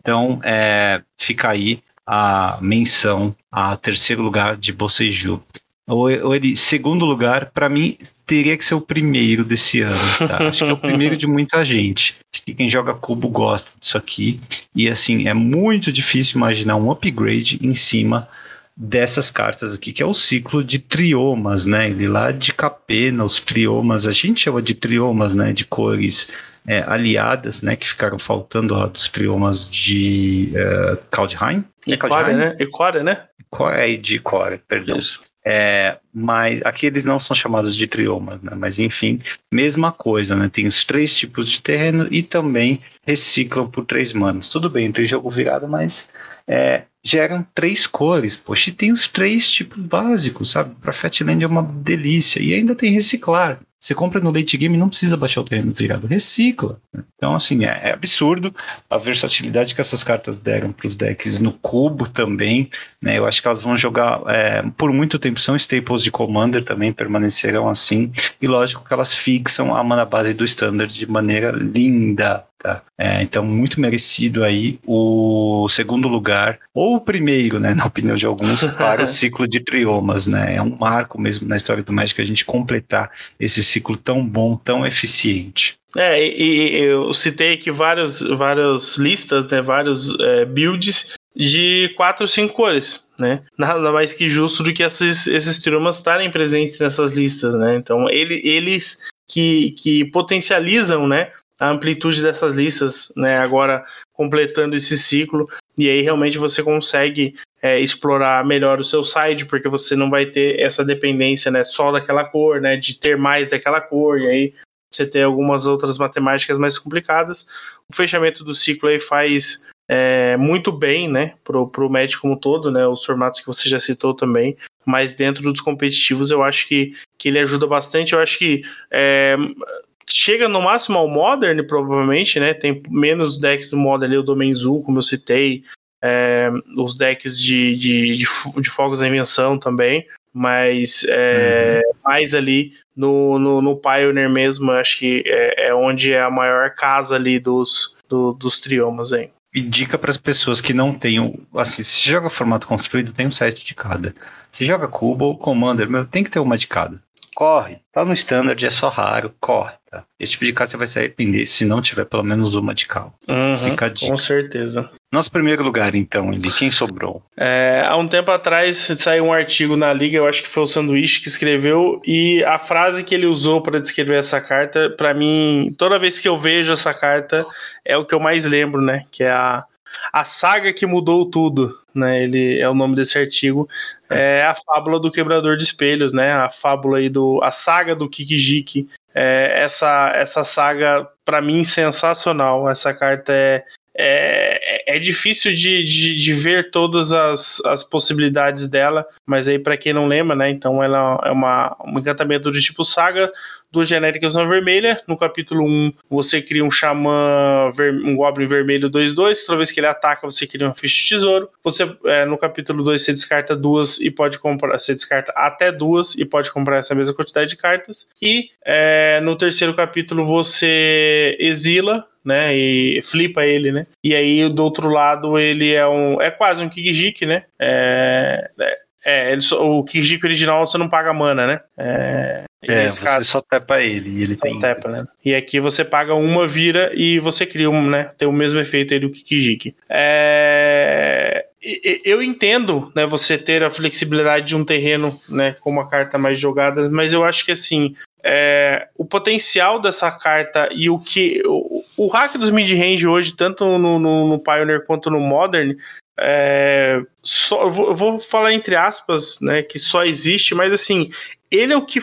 Então, é, fica aí a menção a terceiro lugar de Boseiju. Ou, ele, segundo lugar, para mim, teria que ser o primeiro desse ano, tá? Acho que é o primeiro de muita gente. Acho que quem joga cubo gosta disso aqui. E assim, é muito difícil imaginar um upgrade em cima dessas cartas aqui, que é o ciclo de triomas, né? Ele lá de Capena, os triomas, a gente chama de triomas, né? De cores é, aliadas, né? Que ficaram faltando ó, dos triomas de uh, Kaldheim. É né? Equória, né? É de Core, perdão. Isso. É, mas aqui eles não são chamados de triomas, né? Mas enfim, mesma coisa, né? Tem os três tipos de terreno e também reciclam por três manos. Tudo bem, tem jogo virado, mas é, geram três cores. Poxa, e tem os três tipos básicos, sabe? Para Fatland é uma delícia. E ainda tem reciclar. Você compra no late game e não precisa baixar o terreno virado, recicla. Então, assim, é, é, absurdo a versatilidade que essas cartas deram para os decks no cubo também. Né? Eu acho que elas vão jogar é, por muito tempo, são staples de Commander também, permanecerão assim. E lógico que elas fixam a mana base do Standard de maneira linda. Tá? É, então, muito merecido aí o segundo lugar, ou o primeiro, né, na opinião de alguns, para o ciclo de triomas. Né? É um marco mesmo na história do Magic a gente completar esse ciclo tão bom, tão eficiente. É, e, e eu citei aqui vários, várias listas, né, vários é, builds de quatro ou cinco cores, né? Nada mais que justo do que esses, esses triomas estarem presentes nessas listas, né? Então, ele, eles que, que potencializam, né, a amplitude dessas listas, né? Agora completando esse ciclo. E aí realmente você consegue é, explorar melhor o seu side, porque você não vai ter essa dependência né, só daquela cor, né, de ter mais daquela cor, e aí você tem algumas outras matemáticas mais complicadas. O fechamento do ciclo aí faz é, muito bem né, pro match como todo, né, os formatos que você já citou também, mas dentro dos competitivos eu acho que, que ele ajuda bastante. Eu acho que é, chega no máximo ao Modern, provavelmente, né? Tem menos decks do Modern ali, o Domenzu, como eu citei, é, os decks de, de, de, de fogos da invenção também, mas é, uhum. mais ali no, no, no, Pioneer mesmo, acho que é, é, onde é a maior casa ali dos, do, dos triomas aí. E dica para as pessoas que não tenham, assim, se joga formato construído, tem um set de cada. Se joga Cubo ou Commander, meu, tem que ter uma de cada. Corre, tá no standard, é só raro, corre. Tá? Esse tipo de carta você vai se arrepender se não tiver pelo menos uma de cal. Uhum, com certeza. Nosso primeiro lugar, então, de quem sobrou? É, há um tempo atrás saiu um artigo na Liga, eu acho que foi o Sanduíche que escreveu, e a frase que ele usou para descrever essa carta, para mim, toda vez que eu vejo essa carta, é o que eu mais lembro, né? Que é a, a saga que mudou tudo, né? Ele é o nome desse artigo. É a fábula do quebrador de espelhos, né? A fábula aí do. A saga do Kikijiki, é, essa, essa saga, para mim, sensacional. Essa carta é, é, é difícil de, de, de, ver todas as, as possibilidades dela, mas aí, para quem não lembra, né? Então, ela é uma, um encantamento do tipo saga genérico Genéricas Vermelha. No capítulo 1, você cria um xamã, um Goblin vermelho 2-2. Toda vez que ele ataca, você cria uma ficha de tesouro. Você, é, no capítulo 2, você descarta duas e pode comprar. Você descarta até duas e pode comprar essa mesma quantidade de cartas. E é, no terceiro capítulo, você exila né? E flipa ele, né? E aí do outro lado ele é um é quase um Kikijik, né? É, é, ele, o Kikijik original você não paga mana, né? É, é, você caso, só tepa ele e ele tem. Tepa, né? E aqui você paga uma, vira e você cria um, né? Tem o mesmo efeito aí do Kikijiki. É... Eu entendo, né, você ter a flexibilidade de um terreno, né, com uma carta mais jogada, mas eu acho que assim, é, o potencial dessa carta e o que o, o hack dos mid-range hoje, tanto no, no, no, Pioneer quanto no Modern, é, só, vou, vou falar entre aspas, né, que só existe, mas assim, ele é o que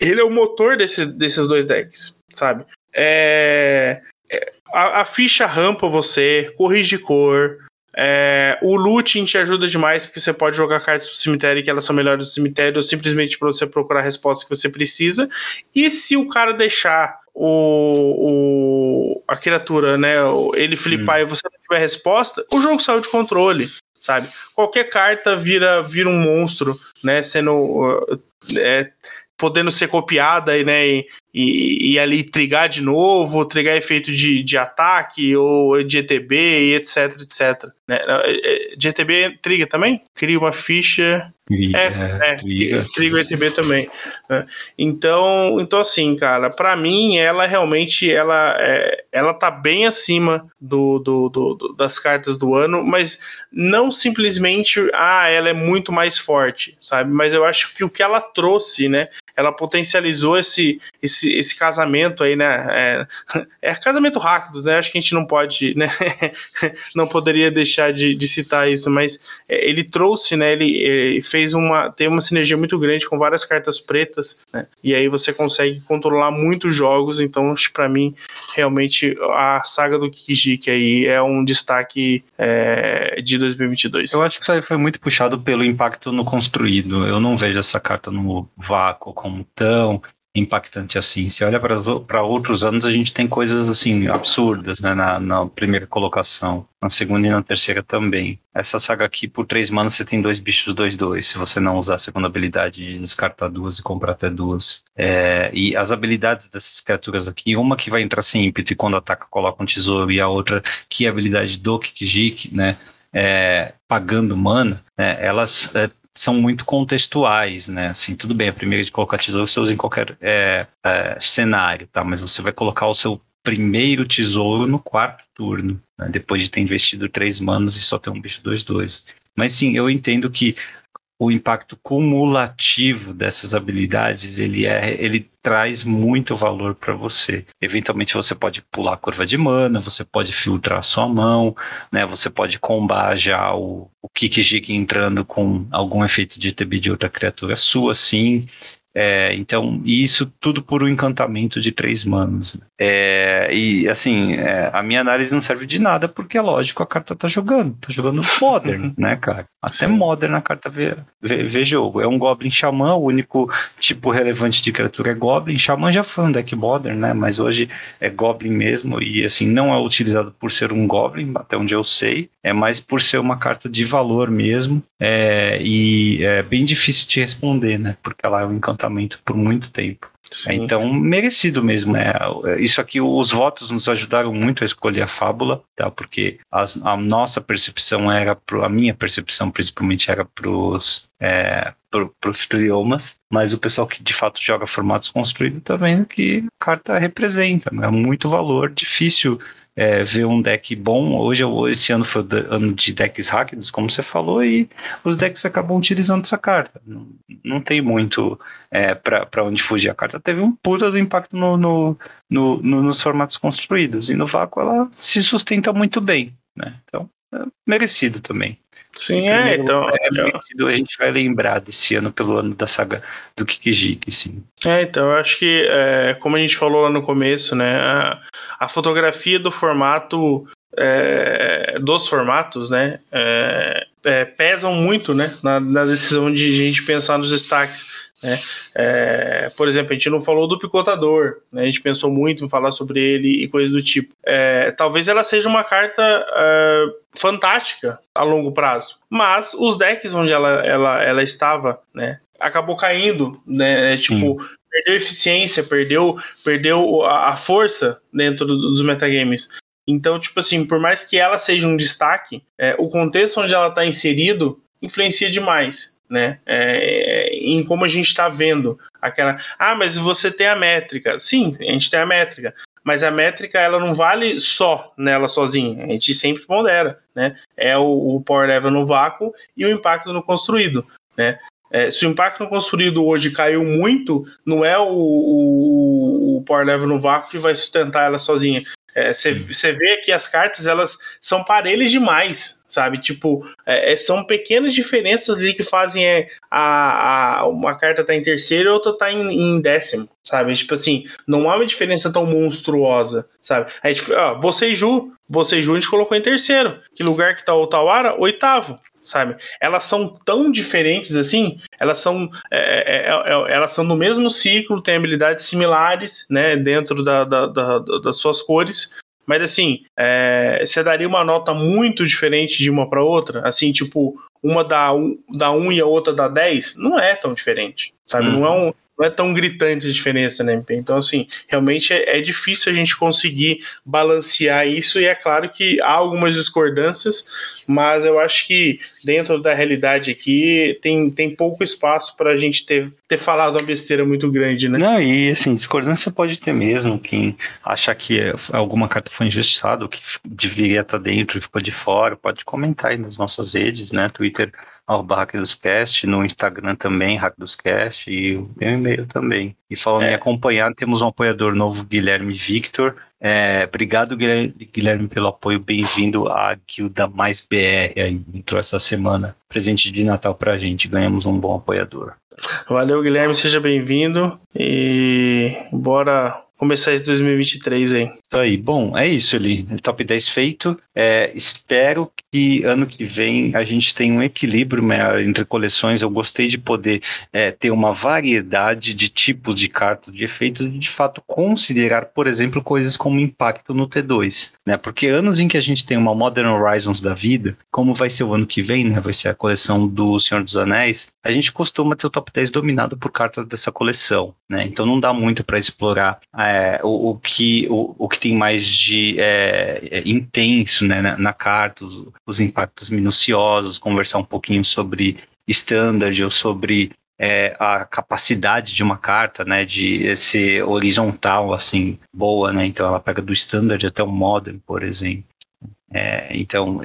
ele é o motor desse, desses dois decks, sabe? É, é, a, a, ficha rampa você, corrige cor. É, o looting te ajuda demais porque você pode jogar cartas pro cemitério que elas são melhores do cemitério ou simplesmente para você procurar a resposta que você precisa. E se o cara deixar o, o a criatura, né, ele flipar hum. e você não tiver resposta, o jogo saiu de controle, sabe? Qualquer carta vira vira um monstro, né, sendo é, podendo ser copiada né, e, e, e, ali trigar de novo, trigar efeito de, de ataque ou de ETB e etc, etc. Né? É, é, de ETB triga também? Cria uma ficha. Triga, é, é, triga. triga o ETB também. Né? Então, então, assim, cara, para mim, ela realmente ela, é, ela tá bem acima do, do, do, do, das cartas do ano, mas não simplesmente, ah, ela é muito mais forte, sabe? Mas eu acho que o que ela trouxe, né? Ela potencializou esse, esse, esse casamento aí, né? É, é casamento rápido, né? Acho que a gente não pode, né? não poderia deixar de, de citar isso, mas é, ele trouxe, né? Ele, ele, fez uma. tem uma sinergia muito grande com várias cartas pretas, né? E aí você consegue controlar muitos jogos. Então, para mim, realmente, a saga do Kikijiki aí é um destaque é, de 2022. Eu acho que isso aí foi muito puxado pelo impacto no construído. Eu não vejo essa carta no vácuo como tão impactante assim. Se olha para outros anos, a gente tem coisas assim absurdas né, na, na, primeira colocação, na segunda e na terceira também. Essa saga aqui, por três manas, você tem dois bichos 2-2, se você não usar a segunda habilidade de descartar duas e comprar até duas. É, e as habilidades dessas criaturas aqui, uma que vai entrar sem ímpeto e quando ataca coloca um tesouro, e a outra que é a habilidade do Kikijik, né? É, pagando mana, né, elas é, são muito contextuais, né? Assim, tudo bem, a primeira de colocar tesouro você usa em qualquer é, é, cenário, tá? Mas você vai colocar o seu primeiro tesouro no quarto turno, né? depois de ter investido três manas e só ter um bicho 2-2. Mas sim, eu entendo que o impacto cumulativo dessas habilidades ele é ele traz muito valor para você. Eventualmente você pode pular a curva de mana, você pode filtrar a sua mão, né? Você pode combar já o, o Kick Jig entrando com algum efeito de TB de outra criatura sua, sim. É, então, isso tudo por um encantamento de três manos. Né? É, e assim, é, a minha análise não serve de nada, porque é lógico, a carta tá jogando, tá jogando Modern, né, cara? Até Sim. Modern a carta vê, vê, vê, jogo. É um Goblin Xamã, o único tipo relevante de criatura é Goblin. Xamã já foi um deck Modern, né? Mas hoje é Goblin mesmo, e assim, não é utilizado por ser um Goblin, até onde eu sei, é mais por ser uma carta de valor mesmo, é, e é bem difícil de responder, né? Porque ela é um encantamento por muito tempo. Sim. Então, merecido mesmo. É, isso aqui, os votos nos ajudaram muito a escolher a fábula, tá? porque as, a nossa percepção era, pro, a minha percepção principalmente era para os é, os triomas, mas o pessoal que de fato joga formatos construídos está vendo que a carta representa, é muito valor, difícil é, ver um deck bom. Hoje, esse ano foi ano de decks rápidos, como você falou, e os decks acabam utilizando essa carta. Não, não tem muito é, para onde fugir. A carta teve um puta do impacto no, no, no, no, nos formatos construídos, e no vácuo ela se sustenta muito bem. Né? Então, é merecido também. Sim, é, então. É, merecido, a gente vai lembrar desse ano pelo ano da saga do Kikijiki, sim. É, então, eu acho que, é, como a gente falou lá no começo, né, a, a fotografia do formato, é, dos formatos, né, é, é, pesam muito, né, na, na decisão de a gente pensar nos destaques. Né? É, por exemplo, a gente não falou do picotador, né? a gente pensou muito em falar sobre ele e coisas do tipo. É, talvez ela seja uma carta é, fantástica a longo prazo, mas os decks onde ela, ela, ela estava, né, acabou caindo, né? Tipo, Sim. perdeu eficiência, perdeu, perdeu a, força dentro dos metagames. Então, tipo assim, por mais que ela seja um destaque, é, o contexto onde ela está inserido influencia demais né? É, em como a gente está vendo aquela. Ah, mas você tem a métrica. Sim, a gente tem a métrica. Mas a métrica ela não vale só nela sozinha. A gente sempre pondera, né? É o, o power level no vácuo e o impacto no construído, né? É, se o impacto no construído hoje caiu muito, não é o, o, o power level no vácuo que vai sustentar ela sozinha. Você é, vê que as cartas elas são parelhas demais, sabe? Tipo, é, é, são pequenas diferenças ali que fazem é, a, a, uma carta tá em terceiro e outra tá em, em, décimo, sabe? Tipo assim, não há uma diferença tão monstruosa, sabe? A gente, ó, Boceju, Boceju a gente colocou em terceiro. Que lugar que tá o Tawara? Oitavo sabe? Elas são tão diferentes assim, elas são, é, é, é, é, elas são no mesmo ciclo, têm habilidades similares, né, dentro da, da, da, das suas cores, mas assim, é, você daria uma nota muito diferente de uma para outra, assim, tipo, uma dá um, dá um e a outra dá 10, não é tão diferente, sabe? Não é uhum. um, não é tão gritante a diferença, né, MP? Então, assim, realmente é, é, difícil a gente conseguir balancear isso, e é claro que há algumas discordâncias, mas eu acho que dentro da realidade aqui tem, tem pouco espaço para a gente ter, ter falado uma besteira muito grande, né? Não, e assim, discordância pode ter mesmo. Quem achar que alguma carta foi injustiçada, que deveria estar dentro e ficou de fora, pode comentar aí nas nossas redes, né? Twitter arroba Hack dos Cast, no Instagram também, Hack dos Cast, e o meu e-mail também. E falando é. em acompanhar, temos um apoiador novo, Guilherme Victor. É, obrigado, Guilherme, pelo apoio. Bem-vindo à Guilda Mais BR. Aí, entrou essa semana. Presente de Natal pra gente. Ganhamos um bom apoiador. Valeu, Guilherme. Seja bem-vindo. E bora começar esse 2023 aí. Isso aí. Bom, é isso ali. Top 10 feito. É, espero que ano que vem a gente tenha um equilíbrio né, entre coleções. Eu gostei de poder é, ter uma variedade de tipos de cartas, de efeitos, e de fato considerar, por exemplo, coisas como impacto no T2. Né? Porque anos em que a gente tem uma Modern Horizons da vida, como vai ser o ano que vem, né? vai ser a coleção do Senhor dos Anéis, a gente costuma ter o top 10 dominado por cartas dessa coleção. Né? Então não dá muito para explorar. É, é, o, o, que, o, o que tem mais de é, é, intenso né, na, na carta, os, os, impactos minuciosos, conversar um pouquinho sobre standard ou sobre é, a capacidade de uma carta, né, de ser horizontal, assim, boa, né, então ela pega do standard até o modern, por exemplo. É, então,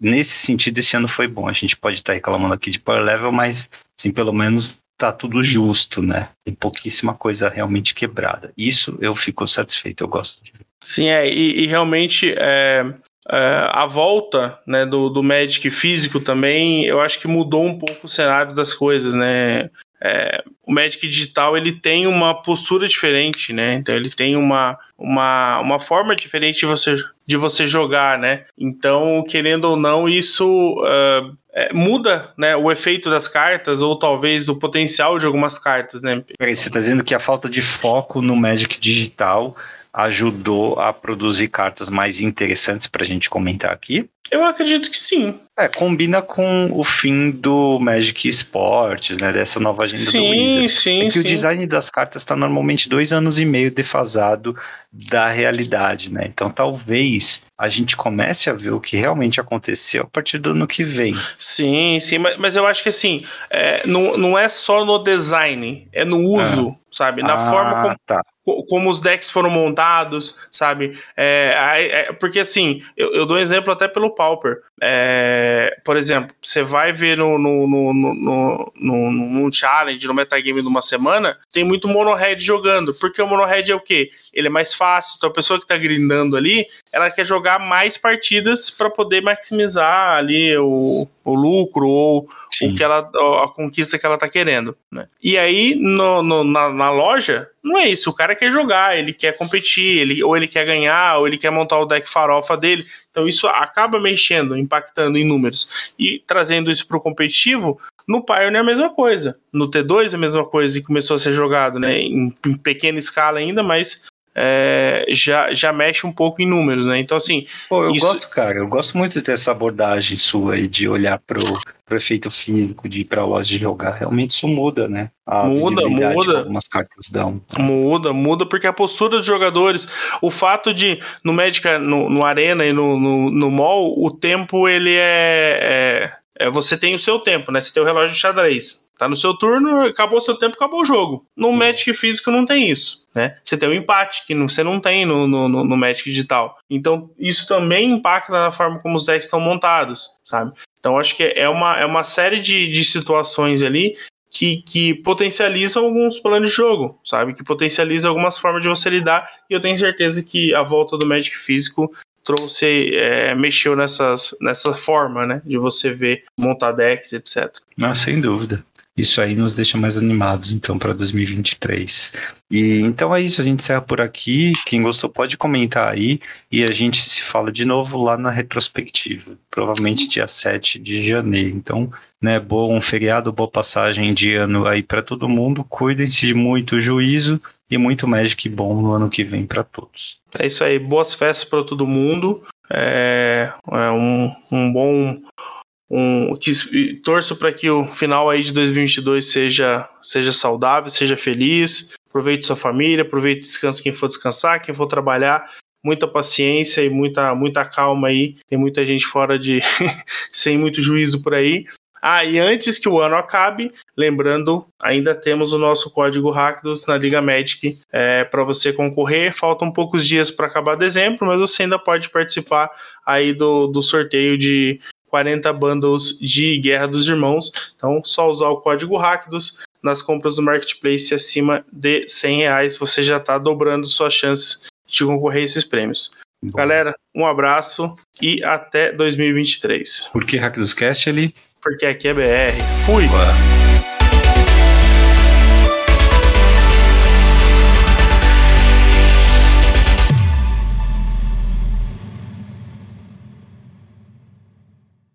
nesse sentido, esse ano foi bom. A gente pode estar reclamando aqui de Power Level, mas assim, pelo menos tá tudo justo, né? Tem pouquíssima coisa realmente quebrada. Isso eu fico satisfeito, eu gosto de ver. Sim, é, e, e realmente é, é, a volta né, do, do Magic físico também, eu acho que mudou um pouco o cenário das coisas, né? É, o Magic digital ele tem uma postura diferente, né? Então ele tem uma, uma, uma forma diferente de você, de você jogar, né? Então, querendo ou não, isso uh, é, muda né, o efeito das cartas ou talvez o potencial de algumas cartas, né? Você está dizendo que a falta de foco no Magic digital ajudou a produzir cartas mais interessantes para a gente comentar aqui? Eu acredito que sim. É, combina com o fim do Magic Sports, né? Dessa nova agenda sim, do Wizard. Sim, é que sim. o design das cartas está normalmente dois anos e meio defasado da realidade, né? Então talvez a gente comece a ver o que realmente aconteceu a partir do ano que vem. Sim, sim, mas, mas eu acho que assim, é, não, não é só no design, é no uso, ah. sabe? Na ah, forma como, tá como os decks foram montados, sabe? É, é, porque assim, eu, eu, dou um exemplo até pelo Pauper. É, por exemplo, você vai ver no, no, no, no, no, no challenge, no metagame de uma semana, tem muito mono-red jogando. Porque o mono-red é o quê? Ele é mais fácil. Então a pessoa que tá grindando ali, ela quer jogar mais partidas para poder maximizar ali o, o lucro ou o que ela, a conquista que ela tá querendo. Né? E aí, no, no na, na, loja, não é isso. O cara quer jogar, ele quer competir, ele, ou ele quer ganhar, ou ele quer montar o deck farofa dele. Então isso acaba mexendo, impactando em números. E trazendo isso para o competitivo, no Pioneer é a mesma coisa. No T2 é a mesma coisa e começou a ser jogado, né? Em, em pequena escala ainda, mas é, já, já mexe um pouco em números, né? Então, assim. Pô, eu isso... gosto, cara, eu gosto muito dessa abordagem sua aí de olhar pro, pro efeito físico, de ir pra loja de jogar. Realmente isso muda, né? A muda, muda. algumas cartas dão. Muda, muda, porque a postura dos jogadores, o fato de no Magic, no, no Arena e no, no, no Mall, o tempo ele é, é, é. Você tem o seu tempo, né? Você tem o relógio de xadrez. Tá no seu turno, acabou o seu tempo, acabou o jogo. No uhum. Magic físico não tem isso, né? Você tem um empate que você não tem no, no, no Magic digital. Então, isso também impacta na forma como os decks estão montados, sabe? Então, acho que é uma, é uma série de, de situações ali que, que potencializam alguns planos de jogo, sabe? Que potencializa algumas formas de você lidar. E eu tenho certeza que a volta do Magic físico trouxe, é, mexeu nessas, nessa forma, né? De você ver, montar decks, etc. Não, sem dúvida. Isso aí nos deixa mais animados, então, para 2023. E então é isso, a gente encerra por aqui. Quem gostou pode comentar aí e a gente se fala de novo lá na retrospectiva, provavelmente dia 7 de janeiro. Então, né, bom feriado, boa passagem de ano aí para todo mundo. Cuidem-se de muito juízo e muito Magic bom no ano que vem para todos. É isso aí, boas festas para todo mundo. É, é um, um bom um, que, torço para que o final aí de 2022 seja, seja saudável, seja feliz. Aproveite sua família, aproveite descanso quem for descansar, quem for trabalhar. Muita paciência e muita, muita calma aí. Tem muita gente fora de. sem muito juízo por aí. Ah, e antes que o ano acabe, lembrando, ainda temos o nosso código Hackdos na Liga Magic é, para você concorrer. Faltam poucos dias para acabar dezembro, mas você ainda pode participar aí do, do sorteio de 40 bundles de Guerra dos Irmãos. Então, só usar o código Rakdos nas compras do Marketplace acima de 100 reais, você já está dobrando suas chances de concorrer a esses prêmios. Bom. Galera, um abraço e até 2023. Por que Hack dos Cast ali? Porque aqui é BR. Fui!